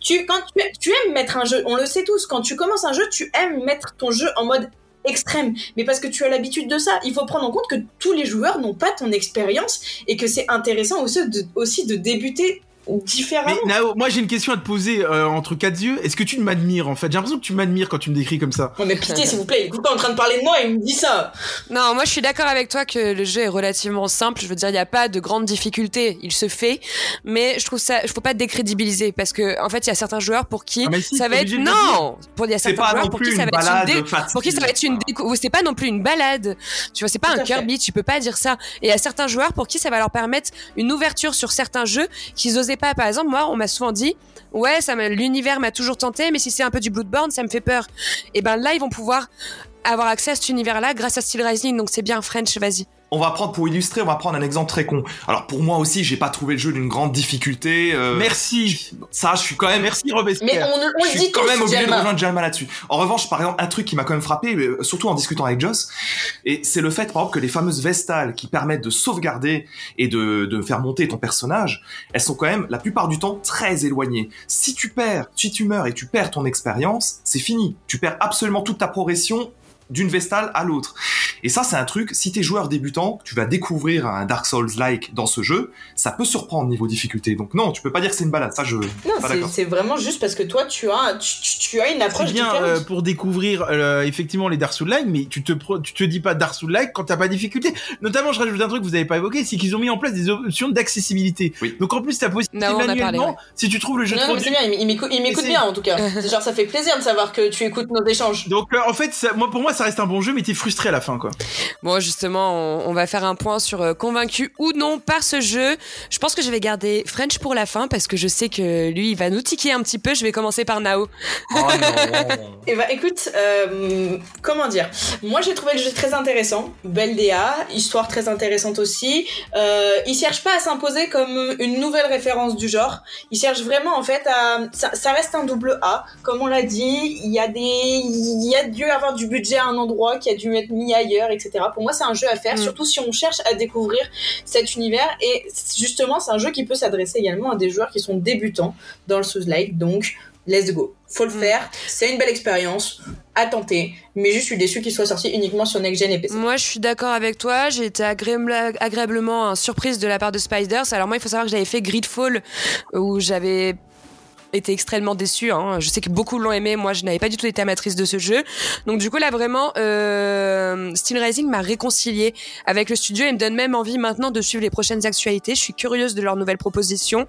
Tu, quand tu, tu aimes mettre un jeu, on le sait tous, quand tu commences un jeu, tu aimes mettre ton jeu en mode extrême, mais parce que tu as l'habitude de ça. Il faut prendre en compte que tous les joueurs n'ont pas ton expérience et que c'est intéressant aussi de, aussi de débuter différemment. Mais Nao, moi j'ai une question à te poser euh, entre quatre yeux. Est-ce que tu m'admires en fait? J'ai l'impression que tu m'admires quand tu me décris comme ça. Ouais, mais pitié, s'il vous plaît, il est pas en train de parler de moi et il me dit ça. Non, moi je suis d'accord avec toi que le jeu est relativement simple. Je veux dire, il n'y a pas de grandes difficultés. Il se fait, mais je trouve ça, je faut pas décrédibiliser parce que en fait, il y a certains joueurs pour qui Ah, si, ça va être non. Pour il y a certains pas joueurs non pour qui ça va être une balade dé- pour qui ça va être une décou- c'est pas non plus une balade. Tu vois, c'est pas Tout un. Kirby, tu peux pas dire ça. Et il y a certains joueurs pour qui ça va leur permettre une ouverture sur certains jeux qu'ils osaient pas. Par exemple, moi, on m'a souvent dit, ouais, l'univers m'a toujours tenté, mais si c'est un peu du Bloodborne, ça me fait peur. Et ben là, ils vont pouvoir avoir accès à cet univers-là grâce à Steel Rising, donc c'est bien French, vas-y. On va prendre pour illustrer, on va prendre un exemple très con. Alors pour moi aussi, j'ai pas trouvé le jeu d'une grande difficulté. euh, Merci. Ça, je suis quand même. Merci Mais Robespierre. on, on je le suis dit quand même obligé de rejoindre Jalma là-dessus. En revanche, par exemple, un truc qui m'a quand même frappé, euh, surtout en discutant avec Joss, et c'est le fait, par exemple, que les fameuses vestales qui permettent de sauvegarder et de, de faire monter ton personnage, elles sont quand même, la plupart du temps, très éloignées. Si tu perds, si tu meurs et tu perds ton expérience, c'est fini. Tu perds absolument toute ta progression d'une vestale à l'autre. Et ça, c'est un truc, si t'es joueur débutant, tu vas découvrir un Dark Souls-like dans ce jeu, ça peut surprendre niveau difficulté. Donc non, tu peux pas dire que c'est une balade, ça je... Non, c'est- vraiment juste parce que toi, tu as, tu, tu- tu as une approche bien différente. euh, pour découvrir euh, effectivement les Dark Souls-like, mais tu te tu te dis pas Dark Souls-like quand t'as pas de difficulté. Notamment, je rajoute un truc que vous avez pas évoqué, c'est qu'ils ont mis en place des options d'accessibilité. Oui. Donc en plus, t'as possibilité Non, on a parlé, manuellement, ouais. si tu trouves le jeu Non, trop non, mais c'est dur. bien, il, m'écoute, bien en tout cas. [LAUGHS] C'est genre, ça fait plaisir de savoir que tu écoutes nos échanges. Donc euh, en fait, ça- moi pour moi, ça reste un bon jeu, mais t'es frustré à la fin, quoi. Bon, justement, on, on va faire un point sur euh, convaincu ou non par ce jeu. Je pense que je vais garder French pour la fin parce que je sais que lui, il va nous tiquer un petit peu. Je vais commencer par Nao. Oh non [LAUGHS] Et bah écoute, euh, comment dire? Moi j'ai trouvé le jeu très intéressant, belle DA, histoire très intéressante aussi. Euh, il cherche pas à s'imposer comme une nouvelle référence du genre. Il cherche vraiment en fait à, ça, ça reste un double A, comme on l'a dit. Il y a des, il y a dû avoir du budget à un endroit qui a dû être mis ailleurs, etc. Pour moi c'est un jeu à faire, Mm. surtout si on cherche à découvrir cet univers. Et justement c'est un jeu qui peut s'adresser également à des joueurs qui sont débutants dans le Souls-like. Donc let's go. Faut le Mm. faire. C'est une belle expérience à tenter. Mais je suis déçu qu'il soit sorti uniquement sur Next Gen et PC. Moi, je suis d'accord avec toi. J'ai été agréable- agréablement euh, surprise de la part de Spiders. Alors moi, il faut savoir que j'avais fait Gridfall où j'avais été extrêmement déçue. Hein. Je sais que beaucoup l'ont aimé. Moi, je n'avais pas du tout été amatrice de ce jeu. Donc du coup, là, vraiment, euh, Steel Rising m'a réconcilié avec le studio et me donne même envie maintenant de suivre les prochaines actualités. Je suis curieuse de leurs nouvelles propositions.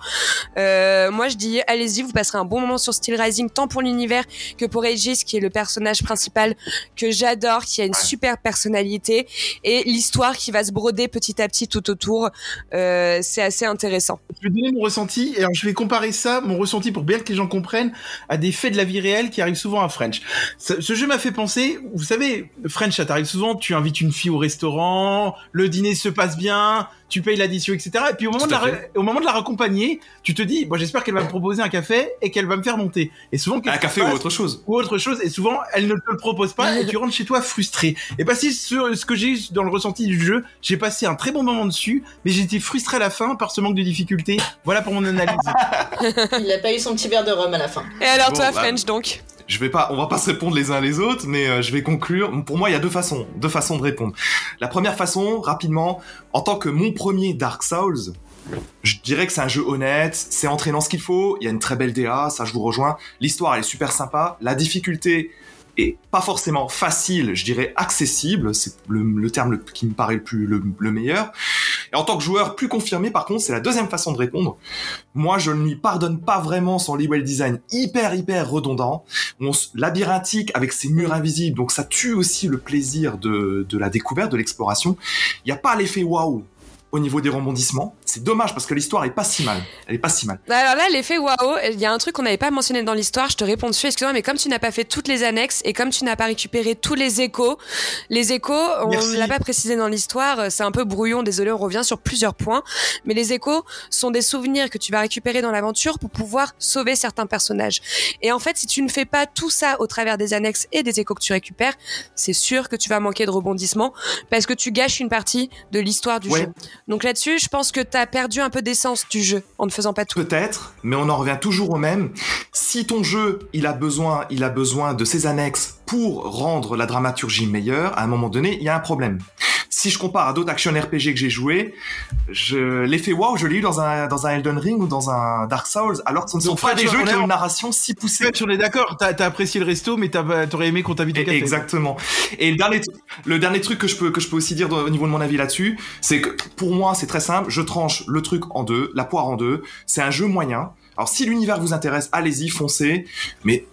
Euh, moi, je dis, allez-y, vous passerez un bon moment sur Steel Rising, tant pour l'univers que pour Aegis, qui est le personnage principal que j'adore, qui a une super personnalité, et l'histoire qui va se broder petit à petit tout autour. Euh, c'est assez intéressant. Je vais donner mon ressenti, et alors je vais comparer ça, mon ressenti pour bien que les gens comprennent, à des faits de la vie réelle qui arrivent souvent à French. Ce, ce jeu m'a fait penser, vous savez, French, ça t'arrive souvent, tu invites une fille au restaurant, le dîner se passe bien, tu payes l'addition, etc. Et puis au moment, de la, fait. au moment de la raccompagner, tu te dis, bon, j'espère qu'elle va me proposer un café et qu'elle va me faire monter. Et souvent, Un café ou autre chose. ou autre chose, et souvent elle ne te le propose pas, et tu rentres chez toi frustré. Et bah c'est ce, ce que j'ai eu dans le ressenti du jeu, j'ai passé un très bon moment dessus, mais j'ai été frustré à la fin par ce manque de difficulté. Voilà pour mon analyse. [LAUGHS] Il a pas eu son petit verre de rhum à la fin. Et alors Bon, toi, bah, French, donc? Je vais pas, on va pas se répondre les uns les autres, mais euh, je vais conclure. Pour moi, il y a deux façons, deux façons de répondre. La première façon, rapidement, en tant que mon premier Dark Souls, je dirais que c'est un jeu honnête, c'est entraînant ce qu'il faut, il y a une très belle DA, ça je vous rejoins. L'histoire elle est super sympa, la difficulté pas forcément facile, je dirais accessible, c'est le, terme qui me paraît le plus le, le meilleur. Et en tant que joueur plus confirmé, par contre, c'est la deuxième façon de répondre. Moi, je ne lui pardonne pas vraiment son level design hyper hyper redondant, on labyrinthique avec ses murs invisibles, donc ça tue aussi le plaisir de, de la découverte, de l'exploration. Il n'y a pas l'effet waouh au niveau des rebondissements, c'est dommage parce que l'histoire est pas si mal. Elle est pas si mal. Bah, alors là, l'effet waouh, il y a un truc qu'on n'avait pas mentionné dans l'histoire, je te réponds dessus, excuse-moi, mais comme tu n'as pas fait toutes les annexes et comme tu n'as pas récupéré tous les échos, les échos, on ne l'a pas précisé dans l'histoire, c'est un peu brouillon, désolé, on revient sur plusieurs points, mais les échos sont des souvenirs que tu vas récupérer dans l'aventure pour pouvoir sauver certains personnages. Et en fait, si tu ne fais pas tout ça au travers des annexes et des échos que tu récupères, c'est sûr que tu vas manquer de rebondissement parce que tu gâches une partie de l'histoire du Ouais. jeu. Donc là-dessus, je pense que tu as perdu un peu d'essence du jeu en ne faisant pas tout. Peut-être, mais on en revient toujours au même. Si ton jeu, il a besoin, il a besoin de ses annexes pour rendre la dramaturgie meilleure, à un moment donné, il y a un problème. Si je compare à d'autres action RPG que j'ai joué, je, l'effet wow, je l'ai eu dans un, dans un Elden Ring ou dans un Dark Souls, alors que ce ne sont pas des jeux qui ont une narration si poussée. Fred, on est d'accord, t'as apprécié le resto, mais t'aurais aimé qu'on t'invite au café. Exactement. Et le dernier, le dernier truc que je peux que je peux aussi dire au niveau de mon avis là-dessus, c'est que pour moi c'est très simple. Je tranche le truc en deux, la poire en deux. C'est un jeu moyen. Alors si l'univers vous intéresse, allez-y, foncez. Mais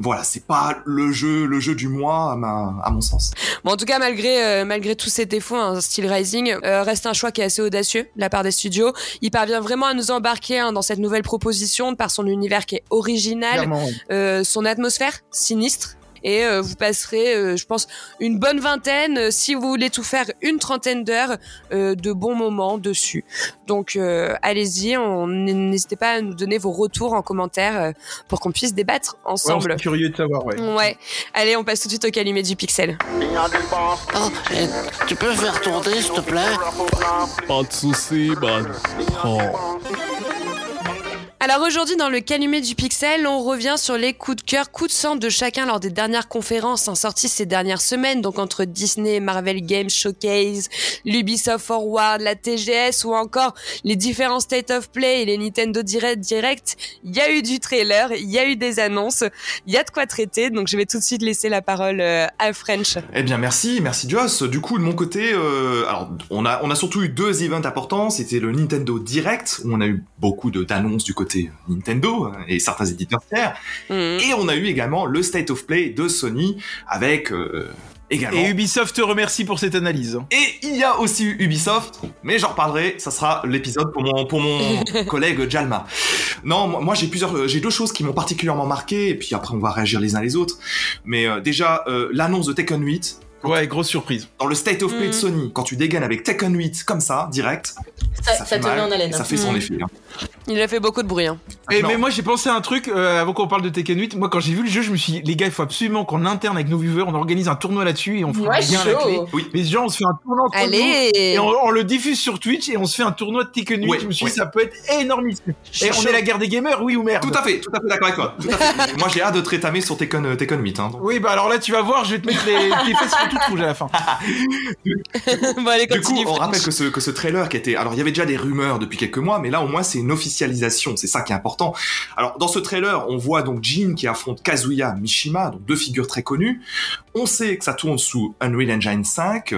voilà, c'est pas le jeu le jeu du mois à, ma, à mon sens. Bon, en tout cas, malgré, euh, malgré tous ces défauts, un style Rising euh, reste un choix qui est assez audacieux de la part des studios. Il parvient vraiment à nous embarquer hein, dans cette nouvelle proposition par son univers qui est original, euh, son atmosphère sinistre. Et euh, vous passerez, euh, je pense, une bonne vingtaine, euh, si vous voulez tout faire, une trentaine d'heures euh, de bons moments dessus. Donc euh, allez-y, on- n'hésitez pas à nous donner vos retours en commentaire euh, pour qu'on puisse débattre Ouais, on ensemble. curieux de savoir, ouais. Ouais. Allez, on passe tout de suite au calumet du pixel. Oh, eh, tu peux faire tourner, s'il te plaît? Pas de soucis, man. Oh. Alors aujourd'hui dans le calumet du pixel, on revient sur les coups de cœur, coups de sang de chacun lors des dernières conférences hein, sorties ces dernières semaines, donc entre Disney, Marvel Games Showcase, l'Ubisoft Forward, la TGS ou encore les différents State of Play et les Nintendo Direct Direct. Il y a eu du trailer, il y a eu des annonces, il y a de quoi traiter, donc je vais tout de suite laisser la parole euh, à French. Eh bien merci, merci Joss. Du coup de mon côté, euh, alors on a on a surtout eu deux events importants. C'était le Nintendo Direct où on a eu beaucoup d'annonces du côté Nintendo euh, et certains éditeurs tiers. Mhm. Et on a eu également le State of Play de Sony avec euh, également. Et Ubisoft te remercie pour cette analyse. Et il y a aussi eu Ubisoft, mais j'en reparlerai, ça sera l'épisode pour mon, pour mon [LAUGHS] collègue Jalma. Non, moi moi, j'ai plusieurs, euh, j'ai deux choses qui m'ont particulièrement marqué, et puis après on va réagir les uns les autres. Mais euh, déjà, euh, l'annonce de Tekken 8, Ouais, grosse surprise. dans le State of Play de Mhm. Sony, quand tu dégaines avec Tekken 8 comme ça, direct, Ça, ça, fait te met mal, en haleine. ça fait son Mhm. effet. hein. Il a fait beaucoup de bruit. hein. Et, Non. mais moi j'ai pensé à un truc euh, avant qu'on parle de Tekken 8. Moi quand j'ai vu le jeu, je me suis dit les gars, il faut absolument qu'on interne avec nos viewers, on organise un tournoi là-dessus et on fera Ouais, bien la clé. chaud. Mais genre on se fait un tournoi entre nous, Allez et on, on le diffuse sur Twitch et on se fait un tournoi de Tekken 8. Ouais, je me suis ouais. dit ça peut être énormissime. Et on est la guerre des gamers, oui ou merde? Tout à fait, tout à fait d'accord avec toi. Tout à fait. [LAUGHS] moi j'ai hâte de te rétamer sur Tekken, euh, Tekken 8. Hein, donc. Oui, bah alors là tu vas voir, je vais te mettre les, tes fesses sont toutes rouges à la fin. [LAUGHS] bon allez, Du coup, on rappelle que ce, que ce trailer qui était, alors il y avait déjà des rumeurs depuis quelques mois, mais là au moins c'est une officialisation, c'est ça qui est important. Alors dans ce trailer, on voit donc Jin qui affronte Kazuya Mishima, donc deux figures très connues. On sait que ça tourne sous Unreal Engine 5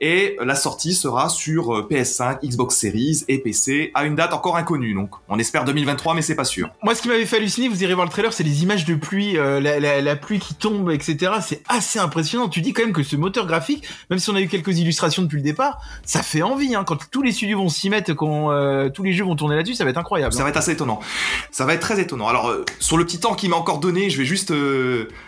et la sortie sera sur euh, PS5, Xbox Series et PC à une date encore inconnue. Donc on espère 2023, mais c'est pas sûr. Moi, ce qui m'avait fait halluciner, vous irez voir le trailer, c'est les images de pluie, euh, la, la- la pluie qui tombe, etc. C'est assez impressionnant. Tu dis quand même que ce moteur graphique, même si on a eu quelques illustrations depuis le départ, ça fait envie. Hein. Quand tous les studios vont s'y mettre, quand euh, tous les jeux vont tourner là-dessus, ça va être incroyable. Ça va être assez étonnant. Ça va être très étonnant. Alors, euh, sur le petit temps qu'il m'a encore donné, je vais juste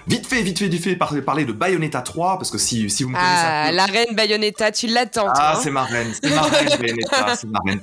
vite fait, vite fait, vite fait par- parler de Bayonetta 3, parce que si, si vous me connaissez Ah, peu... la reine Bayonetta, tu l'attends. Ah, hein c'est ma reine, c'est ma reine, Bayonetta, [LAUGHS] c'est ma reine.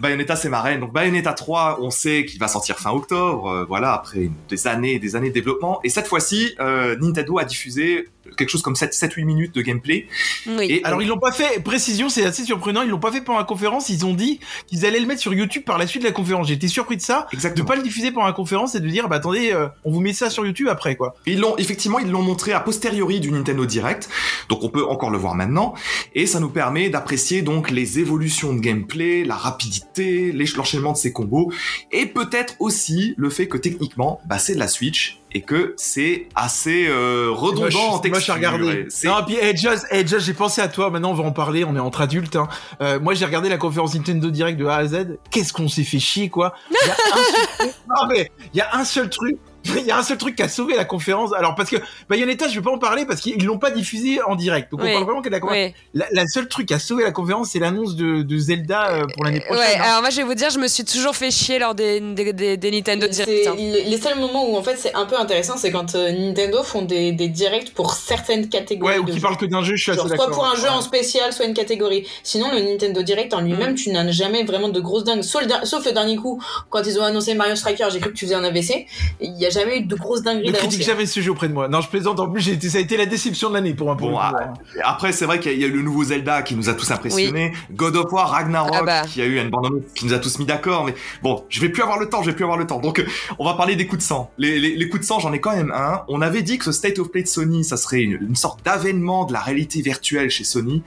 Bayonetta, c'est ma reine. Donc, Bayonetta 3, on sait qu'il va sortir fin octobre, euh, voilà, après des années et des années de développement. Et cette fois-ci, euh, Nintendo a diffusé quelque chose comme 7-8 minutes de gameplay. Oui. Et Alors ils l'ont pas fait, précision, c'est assez surprenant, ils l'ont pas fait pendant la conférence, ils ont dit qu'ils allaient le mettre sur YouTube par la suite de la conférence. J'étais surpris de ça, de Exactement. pas le diffuser pendant la conférence et de dire bah attendez, euh, on vous met ça sur YouTube après quoi. Ils l'ont effectivement, ils l'ont montré a posteriori du Nintendo Direct, donc on peut encore le voir maintenant, et ça nous permet d'apprécier donc les évolutions de gameplay, la rapidité, les- l'enchaînement de ces combos, et peut-être aussi le fait que techniquement, bah, c'est de la Switch et que c'est assez euh, redondant en Moi, je texture. regardé. ouais. C'est- Non, puis hey, Joss, hey, Joss, j'ai pensé à toi. Maintenant, on va en parler. On est entre adultes. Hein. Euh, moi, j'ai regardé la conférence Nintendo Direct de A à Z. Qu'est-ce qu'on s'est fait chier, quoi? Il y a un seul truc. [LAUGHS] Non, mais il y a un seul truc. [LAUGHS] il y a un seul truc qui a sauvé la conférence. Alors parce que Bayonetta, je vais pas en parler parce qu'ils l'ont pas diffusé en direct. Donc Oui. on parle vraiment que de la conférence. Oui. La, la seule truc qui a sauvé la conférence, c'est l'annonce de, de Zelda euh, pour l'année prochaine. Ouais, hein. alors moi je vais vous dire, je me suis toujours fait chier lors des, des, des, des Nintendo Direct. hein. Les les seuls moments où en fait c'est un peu intéressant, c'est quand euh, Nintendo font des, des directs pour certaines catégories. Ouais, ou qui jeux. parle que d'un jeu, je suis Genre, assez soit pour un jeu Ouais. en spécial, soit une catégorie. Sinon, le Nintendo Direct en lui-même, Mm. tu n'as jamais vraiment de grosses dingues. Sauf sauf le dernier coup, quand ils ont annoncé Mario Striker, j'ai cru que tu faisais un AVC. Il n'y a jamais eu de grosses dingueries Ne critique jamais ce jeu auprès de moi. Non, je plaisante. En plus, ça a été la déception de l'année pour un. Bon, ah, Après, c'est vrai qu'il y a- il y a eu le nouveau Zelda qui nous a tous impressionnés. God of War, Ragnarok, Ah bah. qui a eu une bande qui nous a tous mis d'accord. Mais bon, je vais plus avoir le temps, je vais plus avoir le temps. Donc, euh, on va parler des coups de sang. Les, les, les coups de sang, j'en ai quand même un. On avait dit que ce State of Play de Sony, ça serait une, une sorte d'avènement de la réalité virtuelle chez Sony.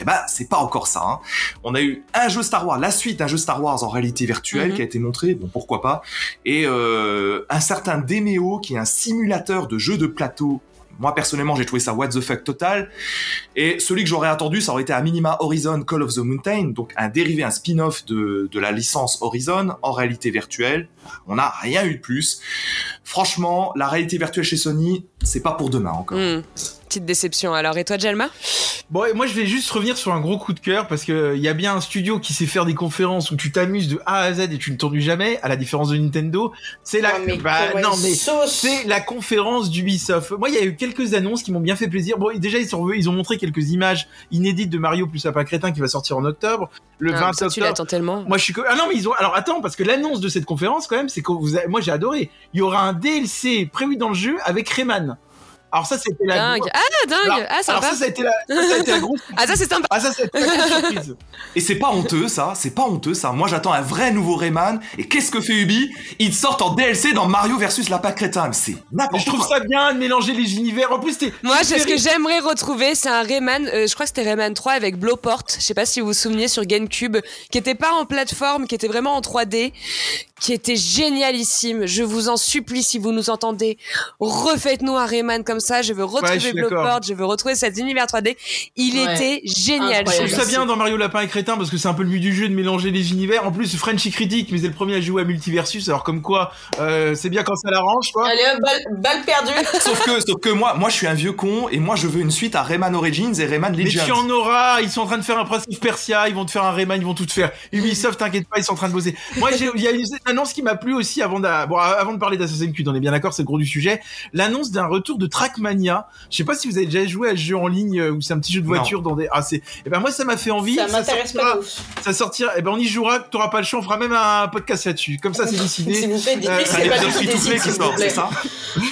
Eh ben, c'est pas encore ça. hein. On a eu un jeu Star Wars, la suite d'un jeu Star Wars en réalité virtuelle Mhm. qui a été montré, bon pourquoi pas, et euh, un certain Demeo qui est un simulateur de jeu de plateau. Moi personnellement, j'ai trouvé ça what the fuck total. Et celui que j'aurais attendu, ça aurait été à minima Horizon Call of the Mountain, donc un dérivé, un spin-off de, de la licence Horizon en réalité virtuelle. On n'a rien eu de plus. Franchement, la réalité virtuelle chez Sony, c'est pas pour demain encore. Hmm. Petite déception. Alors, et toi, Jelma? Bon, et moi, je vais juste revenir sur un gros coup de cœur parce que il y a bien un studio qui sait faire des conférences où tu t'amuses de A à Z et tu ne t'ennuies jamais, à la différence de Nintendo. C'est la, Oh, mais bah, non, mais c'est la conférence d'Ubisoft. Moi, il y a eu quelques annonces qui m'ont bien fait plaisir. Bon, déjà, ils, sont, ils ont montré quelques images inédites de Mario plus Lapin Crétin qui va sortir en octobre. Le Ah, 20 ça, tu octobre. l'attends tellement. Moi, je suis que... Ah non, mais ils ont... Alors, attends, parce que l'annonce de cette conférence, quand même, c'est que vous avez- moi, j'ai adoré. Il y aura un DLC prévu dans le jeu avec Rayman. Alors ça, c'était la... Dingue. Ah, dingue. Alors, ah, alors sympa. ça, ça a été la, ça, ça a été la grosse... [LAUGHS] Ah, ça, c'est sympa. Ah, ça, c'est la [LAUGHS] grosse surprise. Et c'est pas honteux ça, c'est pas honteux ça. Moi j'attends un vrai nouveau Rayman. Et qu'est-ce que fait Ubi? Ils sortent en DLC dans Mario versus Lapin Crétin. Mais c'est n'importe je trouve ça bien de mélanger les univers. En plus, t'es... Moi, c'est ce que j'aimerais retrouver, c'est un Rayman, euh, je crois que c'était Rayman 3 avec Blowport, je sais pas si vous vous souvenez sur GameCube, qui était pas en plateforme, qui était vraiment en 3D, qui était génialissime. Je vous en supplie, si vous nous entendez, refaites-nous un Rayman comme ça, je veux retrouver. Blowport, je veux retrouver cet univers 3D. Il Ouais. était génial. Je trouve ça bien dans Mario Lapin et Crétin parce que c'est un peu le but du jeu de mélanger les univers. En plus, Frenchy critique, mais c'est le premier à jouer à Multiversus. Alors comme quoi, euh, c'est bien quand ça l'arrange, quoi. Allez hop, balle, balle perdue. [LAUGHS] Sauf que, sauf que moi, moi je suis un vieux con et moi je veux une suite à Rayman Origins et Rayman Mais tu Legends. en auras, ils sont en train de faire un Prince of Persia, ils vont te faire un Rayman, ils vont tout te faire. Ubisoft, t'inquiète pas, ils sont en train de bosser. Moi, j'ai- il y a une annonce qui m'a plu aussi avant, d'a- bon, avant de parler d'Assassin's Creed, on est bien d'accord, c'est le gros du sujet. L'annonce d'un retour de Trackmania. Je sais pas si vous avez déjà joué à ce jeu en ligne euh, où c'est un petit jeu de Non. voiture dans des, ah, c'est, et ben moi, ça m'a fait envie. Ça m'intéresse sortira- pas. Ça sortira, et ben on y jouera, t'auras pas le choix, on fera même un podcast là-dessus. Comme ça, c'est décidé. S'il vous plaît, dites-lui Euh, C'est un pas free to play qui sort, c'est ça?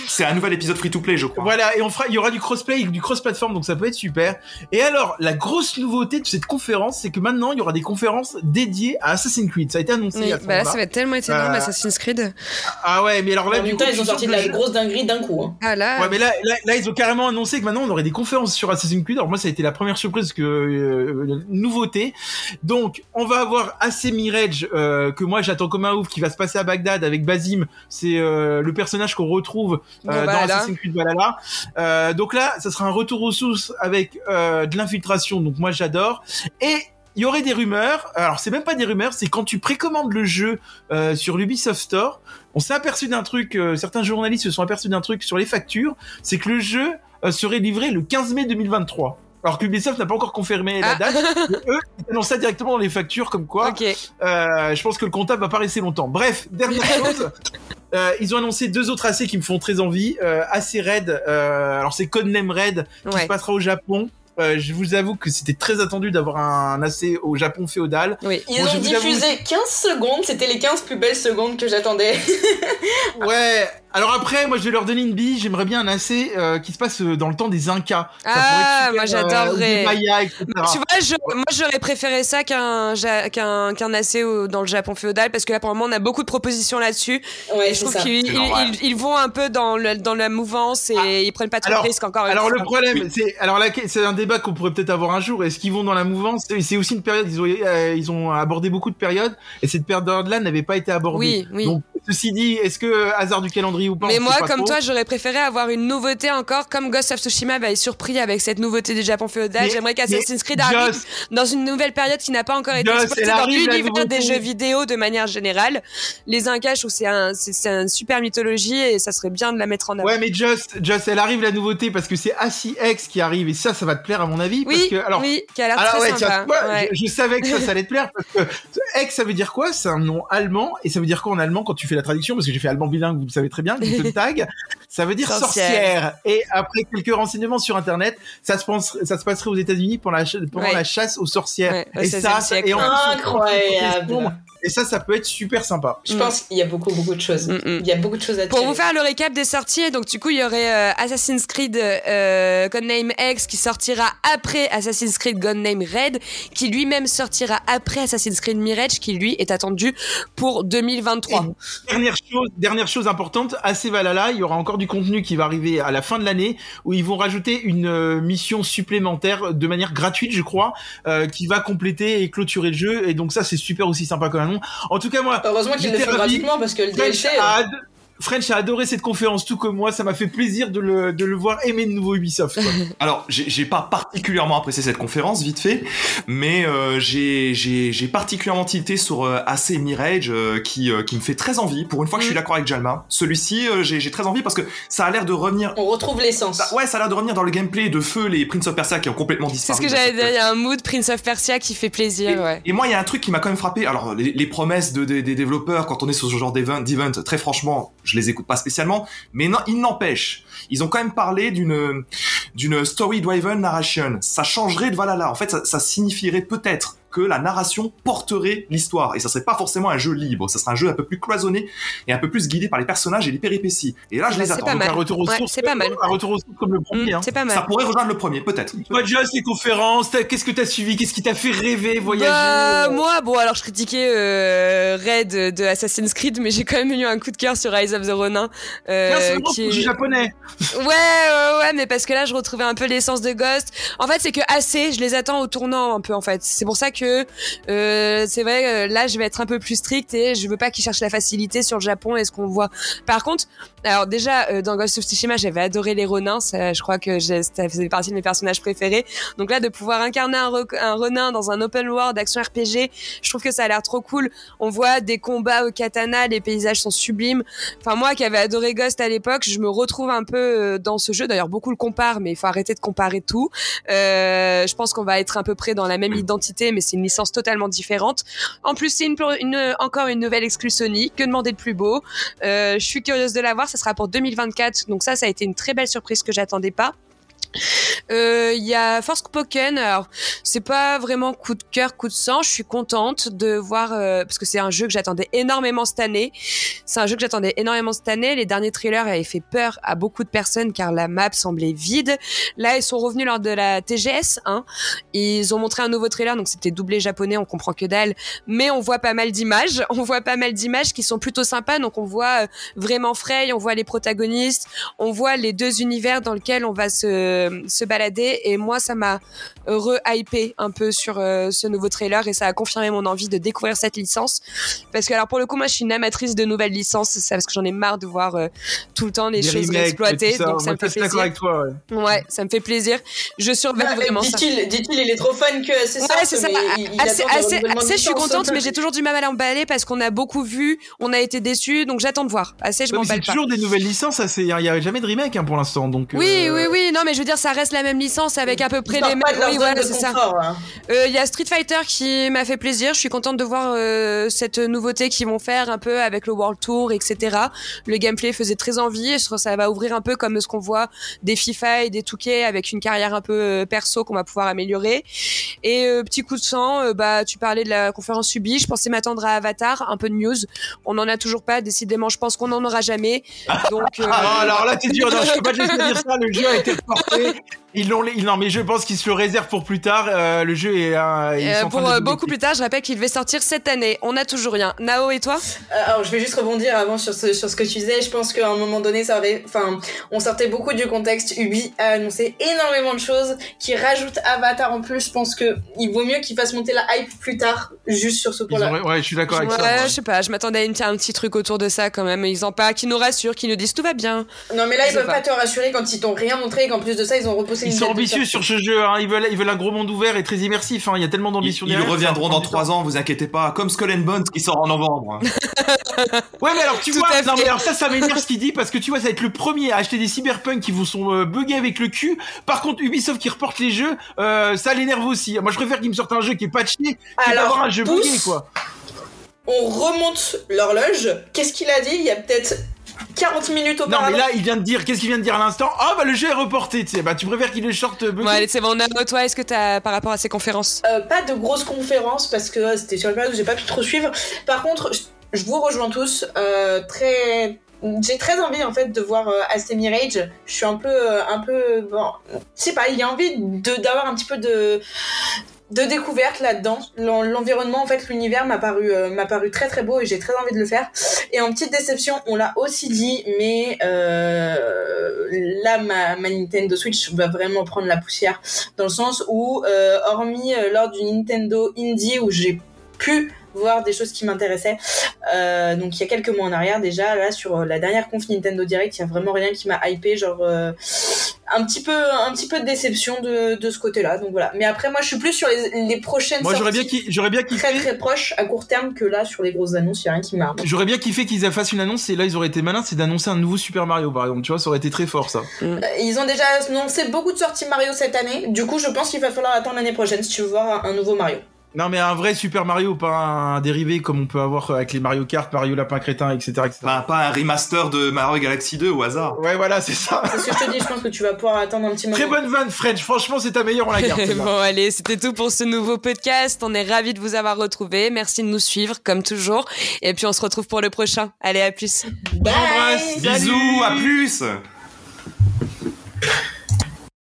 C'est nouvel épisode free to play, je crois. Voilà, et on fera, il y aura du crossplay, du cross-platform, donc ça peut être super. Et alors, la grosse nouveauté de cette conférence, c'est que maintenant, il y aura des conférences dédiées à Assassin's Creed. Ça a été annoncé. Oui, à ce bah là, ça va être tellement été énorme Euh, Assassin's Creed. Ah ouais, mais alors là, En du même coup, temps, ils ont sorti de la jeu- grosse dinguerie d'un coup. hein. Ah là. Ouais, mais là, là, là, ils ont carrément annoncé que maintenant, on aurait des conférences sur Assassin's Creed. Alors moi, ça a été la première surprise que euh, nouveauté. Donc, on va avoir AC Mirage euh, que moi j'attends comme un ouf, qui va se passer à Bagdad avec Basim. C'est euh, le personnage qu'on retrouve Bon, euh, bah, dans là. Assassin's Creed Valhalla. Euh, donc là, ça sera un retour aux sources avec euh, de l'infiltration. Donc moi, j'adore. Et il y aurait des rumeurs. Alors c'est même pas des rumeurs, c'est quand tu précommandes le jeu euh, sur l'Ubisoft Store. On s'est aperçu d'un truc. euh, certains journalistes se sont aperçus d'un truc sur les factures. C'est que le jeu euh, serait livré le 15 mai 2023. Alors qu'Ubisoft n'a pas encore confirmé la Ah. date. [LAUGHS] eux, ils annoncent ça directement dans les factures, comme quoi. Ok. Euh, je pense que le comptable va pas rester longtemps. Bref, dernière [LAUGHS] chose. euh, ils ont annoncé deux autres AC qui me font très envie. Euh, AC Red, euh, alors c'est Codename Red, qui Ouais. se passera au Japon. Euh, je vous avoue que c'était très attendu d'avoir un AC au Japon féodal. Oui. Ils Bon, ont vous avoue- diffusé 15 secondes, c'était les 15 plus belles secondes que j'attendais. Ouais. Alors après, moi je vais leur donner une bille. J'aimerais bien un AC euh, qui se passe euh, dans le temps des Incas. Ça Ah, pourrait être super, moi, j'adorerais. Mayas, etc. Tu vois, je- moi j'aurais préféré ça qu'un ja- qu'un qu'un AC dans le Japon féodal parce que là pour le moment on a beaucoup de propositions là-dessus Ouais, et je trouve qu'ils ils, normal. ils- ils vont un peu dans le, dans la mouvance et Ah, ils prennent pas trop alors- de risques encore Alors le problème, c'est alors là, c'est un débat qu'on pourrait peut-être avoir un jour. Est-ce qu'ils vont dans la mouvance? C'est aussi une période. Ils ont euh, ils ont abordé beaucoup de périodes et cette période-là n'avait pas été abordée. Oui, oui. Donc ceci dit, est-ce que euh, hasard du calendrier ou pas. Mais moi, comme trop. toi, j'aurais préféré avoir une nouveauté encore, comme Ghost of Tsushima m'avait surpris avec cette nouveauté du Japon féodal. J'aimerais qu'Assassin's Creed arrive dans une nouvelle période qui n'a pas encore été exploitée dans l'univers des jeux vidéo de manière générale. Les Incas, je trouve c'est un, c'est, une super mythologie et ça serait bien de la mettre en avant. Ouais, mais Just, Just, elle arrive la nouveauté parce que c'est ACX qui arrive et ça, ça va te plaire à mon avis. oui, parce que, alors, oui, qui a l'air alors très ouais, sympa. tiens, tu vois, Ouais. je, je savais que ça, [LAUGHS] ça allait te plaire parce que X, ça veut dire quoi? C'est un nom allemand et ça veut dire quoi en allemand quand tu fais la traduction? Parce que j'ai fait allemand bilingue, vous le savez très bien. Guten Tag, ça veut dire Sorcière. sorcière. Et après quelques renseignements sur internet, ça se pense, ça se passerait aux États-Unis pendant la, ch- pendant Ouais. la chasse aux sorcières. Ouais, et 16e ça, et en Incroyable. Et ça, ça peut être super sympa. Je Mm. pense qu'il y a beaucoup, beaucoup de choses. Mm, mm. Il y a beaucoup de choses à dire. Pour vous faire le récap des sorties, donc du coup, il y aurait euh, Assassin's Creed euh, Codename X qui sortira après Assassin's Creed Codename Red, qui lui-même sortira après Assassin's Creed Mirage, qui lui est attendu pour 2023. Dernière chose, dernière chose importante, à ces Valhalla, il y aura encore du contenu qui va arriver à la fin de l'année où ils vont rajouter une euh, mission supplémentaire de manière gratuite, je crois, euh, qui va compléter et clôturer le jeu. Et donc ça, c'est super aussi sympa comme nom. En tout cas, moi, Heureusement qu'ils le ravi. gratuitement parce que le DLC. ad- French a adoré cette conférence, tout comme moi. Ça m'a fait plaisir de le, de le voir aimer de nouveau Ubisoft. quoi. [LAUGHS] Alors, j'ai j'ai pas particulièrement apprécié cette conférence, vite fait, mais euh, j'ai j'ai j'ai particulièrement tilté sur euh, AC Mirage, euh, qui euh, qui me fait très envie. Pour une fois que je suis Mm. d'accord avec Jalma, celui-ci, euh, j'ai j'ai très envie parce que ça a l'air de revenir. On retrouve l'essence. Bah, ouais, ça a l'air de revenir dans le gameplay de feu les Prince of Persia qui ont complètement C'est disparu. ce que j'allais dire, il y a un mood Prince of Persia qui fait plaisir, Et, ouais. et moi, il y a un truc qui m'a quand même frappé. Alors, les, les promesses de, des- des développeurs quand on est sur ce genre d'event, très franchement, je les écoute pas spécialement. Mais non, il n'empêche, ils ont quand même parlé d'une d'une story-driven narration. Ça changerait de Valhalla. En fait, ça, ça signifierait peut-être que la narration porterait l'histoire. Et ça serait pas forcément un jeu libre. Ça serait un jeu un peu plus cloisonné et un peu plus guidé par les personnages et les péripéties. Et là, je Bah, les c'est attends. pas Donc, un retour aux Ouais, sources, c'est pas mal. Un retour aux sources comme le premier. Mm, hein. c'est pas mal. Ça pourrait rejoindre le premier, peut-être. Toi, les conférences, qu'est-ce que t'as suivi? Qu'est-ce qui t'a fait rêver, voyager? Bah, moi, bon, alors je critiquais euh, Red de Assassin's Creed, mais j'ai quand même eu un coup de cœur sur Rise of the Ronin. euh, Tiens, c'est qui du est- japonais. Ouais, ouais, ouais, mais parce que là, je retrouvais un peu l'essence de Ghost. En fait, c'est que assez, je les attends au tournant un peu, en fait. C'est pour ça que euh, c'est vrai, euh, là, je vais être un peu plus stricte et je veux pas qu'ils cherchent la facilité sur le Japon et ce qu'on voit. Par contre, alors déjà, euh, dans Ghost of Tsushima, j'avais adoré les Ronins. Ça, je crois que ça faisait partie de mes personnages préférés. Donc là, de pouvoir incarner un, un Ronin dans un open world action RPG, je trouve que ça a l'air trop cool. On voit des combats au katana, les paysages sont sublimes. Enfin, moi qui avais adoré Ghost à l'époque, je me retrouve un peu dans ce jeu. D'ailleurs, beaucoup le comparent, mais il faut arrêter de comparer tout. Euh, je pense qu'on va être à peu près dans la même [CLEARS THROAT] identité, mais c'est une licence totalement différente. En plus, c'est une, encore une nouvelle exclue Sony. Que demander de plus beau? Euh, Je suis curieuse de la voir. Ça sera pour 2024. Donc ça, ça a été une très belle surprise que j'attendais pas. Euh, Il y a Forspoken. Alors, c'est pas vraiment coup de cœur, coup de sang. Je suis contente de voir euh, parce que c'est un jeu que j'attendais énormément cette année. C'est un jeu que j'attendais énormément cette année. Les derniers trailers avaient fait peur à beaucoup de personnes car la map semblait vide. Là, ils sont revenus lors de la TGS. Hein. Ils ont montré un nouveau trailer, donc c'était doublé japonais, on comprend que dalle, mais on voit pas mal d'images. [LAUGHS] On voit pas mal d'images qui sont plutôt sympas. Donc on voit euh, vraiment Frey, on voit les protagonistes, on voit les deux univers dans lesquels on va se, se balader. Et moi, ça m'a re-hypé un peu sur euh, ce nouveau trailer et ça a confirmé mon envie de découvrir cette licence. Parce que alors pour le coup, moi, je suis une amatrice de nouvelles licences, c'est parce que j'en ai marre de voir euh, tout le temps les Des choses remakes, exploitées. tout ça. Donc ça me fait plaisir. avec toi. ouais. Ouais, ça me fait plaisir. Je surveille Ah, vraiment ça. Dit-il, dit-il, il est trop fun que assez Ouais, c'est ça. mais il, il Assez, assez, assez, je suis contente, mais j'ai toujours du mal à l'emballer parce qu'on a beaucoup vu, on a été déçus, donc j'attends de voir. Assez, je Ouais, m'emballe c'est pas. toujours des nouvelles licences. Il n'y a, jamais de remake hein, pour l'instant. Donc, Oui, euh, oui, oui, non, mais je veux dire, ça reste la même licence avec à peu près les mêmes. Oui, voilà, c'est ça. hein. Euh, Il y a Street Fighter qui m'a fait plaisir. Je suis contente de voir euh, cette nouveauté qu'ils vont faire un peu avec le World Tour, etc. Le gameplay faisait très envie. Et je trouve que ça va ouvrir un peu comme ce qu'on voit des FIFA et des 2K avec une carrière un peu euh, perso qu'on va pouvoir améliorer. Et euh, petit coup de sang, euh, bah tu parlais de la conférence Ubi. Je pensais m'attendre à Avatar, un peu de news. On n'en a toujours pas. Décidément, je pense qu'on n'en aura jamais. [LAUGHS] Donc euh, Ah, alors là, t'es dur. Non, je peux pas te laisser dire ça. Le jeu a été Ils l'ont, ils- non, mais je pense qu'ils se le réservent pour plus tard. euh, le jeu est, euh, ils Euh, pour euh, beaucoup plus tard, je rappelle qu'il devait sortir cette année. On n'a toujours rien. Nao et toi? Euh, alors, je vais juste rebondir avant sur ce, sur ce que tu disais. Je pense qu'à un moment donné, ça aurait, enfin, on sortait beaucoup du contexte. Ubi a annoncé énormément de choses qui rajoutent Avatar en plus. Je pense que il vaut mieux qu'ils fassent monter la hype plus tard, juste sur ce Ils point-là. ont- ouais, je suis d'accord avec Ouais, ça. moi. je sais pas, je m'attendais à une- un petit truc autour de ça quand même. Ils en parlent, qui nous rassurent, qui nous disent tout va bien. Non, mais là, Je ils sais peuvent pas. pas te rassurer quand ils t'ont rien montré et qu'en plus de ça, ils ont repoussé Ils une sont ambitieux sur ce jeu. Hein. Ils veulent, ils veulent un gros monde ouvert et très immersif. Hein. Il y a tellement Ils, d'ambition. ils derrière, reviendront dans 3 ans, vous inquiétez pas. Comme Skull and Bones qui sort en novembre. [LAUGHS] Ouais, mais alors tu Tout vois, non, mais alors ça, ça m'énerve ce [LAUGHS] qu'il dit parce que tu vois, ça va être le premier à acheter des cyberpunk qui vous sont euh, buggés avec le cul. Par contre, Ubisoft qui reporte les jeux, euh, ça l'énerve aussi. Moi, je préfère qu'ils me sortent un jeu qui est patché d'avoir un jeu buggé, quoi. On remonte l'horloge. Qu'est-ce qu'il a dit? Il y a peut-être 40 minutes Non, auparavant. mais là, il vient de dire, qu'est-ce qu'il vient de dire à l'instant? Ah, bah le jeu est reporté, tu sais. Bah, tu préfères qu'il le sorte buggé Bon, allez, c'est bon. Nao, toi, est-ce que t'as, par rapport à ces conférences? Euh, pas de grosses conférences parce que euh, c'était sur une période où j'ai pas pu trop suivre. Par contre, je, vous rejoins tous. euh, très, j'ai très envie en fait de voir euh, AC Mirage. Je suis un peu, euh, un peu, bon, je sais pas. Il y a envie de d'avoir un petit peu de de découverte là-dedans. L'en- L'environnement, en fait, l'univers m'a paru, euh, m'a paru très très beau et j'ai très envie de le faire. Et en petite déception, on l'a aussi dit, mais euh, là, ma, ma Nintendo Switch va vraiment prendre la poussière dans le sens où, euh, hormis euh, lors du Nintendo Indie où j'ai pu voir des choses qui m'intéressaient, euh, donc il y a quelques mois en arrière déjà, là sur euh, la dernière conf Nintendo Direct, il y a vraiment rien qui m'a hypé, genre euh, un petit peu, un petit peu de déception de, de ce côté-là. Donc voilà. Mais après, moi, je suis plus sur les, les prochaines Moi, j'aurais bien, j'aurais bien kiffé. très très proches à court terme que là sur les grosses annonces, il y a rien qui m'a. J'aurais bien kiffé qu'ils fassent une annonce et là ils auraient été malins, c'est d'annoncer un nouveau Super Mario par exemple, tu vois, ça aurait été très fort ça. Euh, Ils ont déjà annoncé beaucoup de sorties Mario cette année. Du coup, je pense qu'il va falloir attendre l'année prochaine si tu veux voir un nouveau Mario. Non mais un vrai Super Mario, pas un dérivé comme on peut avoir avec les Mario Kart, Mario Lapin Crétin, etc. etc. Pas, pas un remaster de Mario Galaxy 2 au hasard. Ouais voilà, c'est ça. C'est ce que je te dis. Je pense que tu vas pouvoir attendre un petit moment. Très bonne vanne French, franchement c'est ta meilleure on la garde. [LAUGHS] bon, allez, c'était tout pour ce nouveau podcast. On est ravis de vous avoir retrouvés. Merci de nous suivre, comme toujours. Et puis, on se retrouve pour le prochain. Allez, à plus. Bye. Embrasse. Bisous, à plus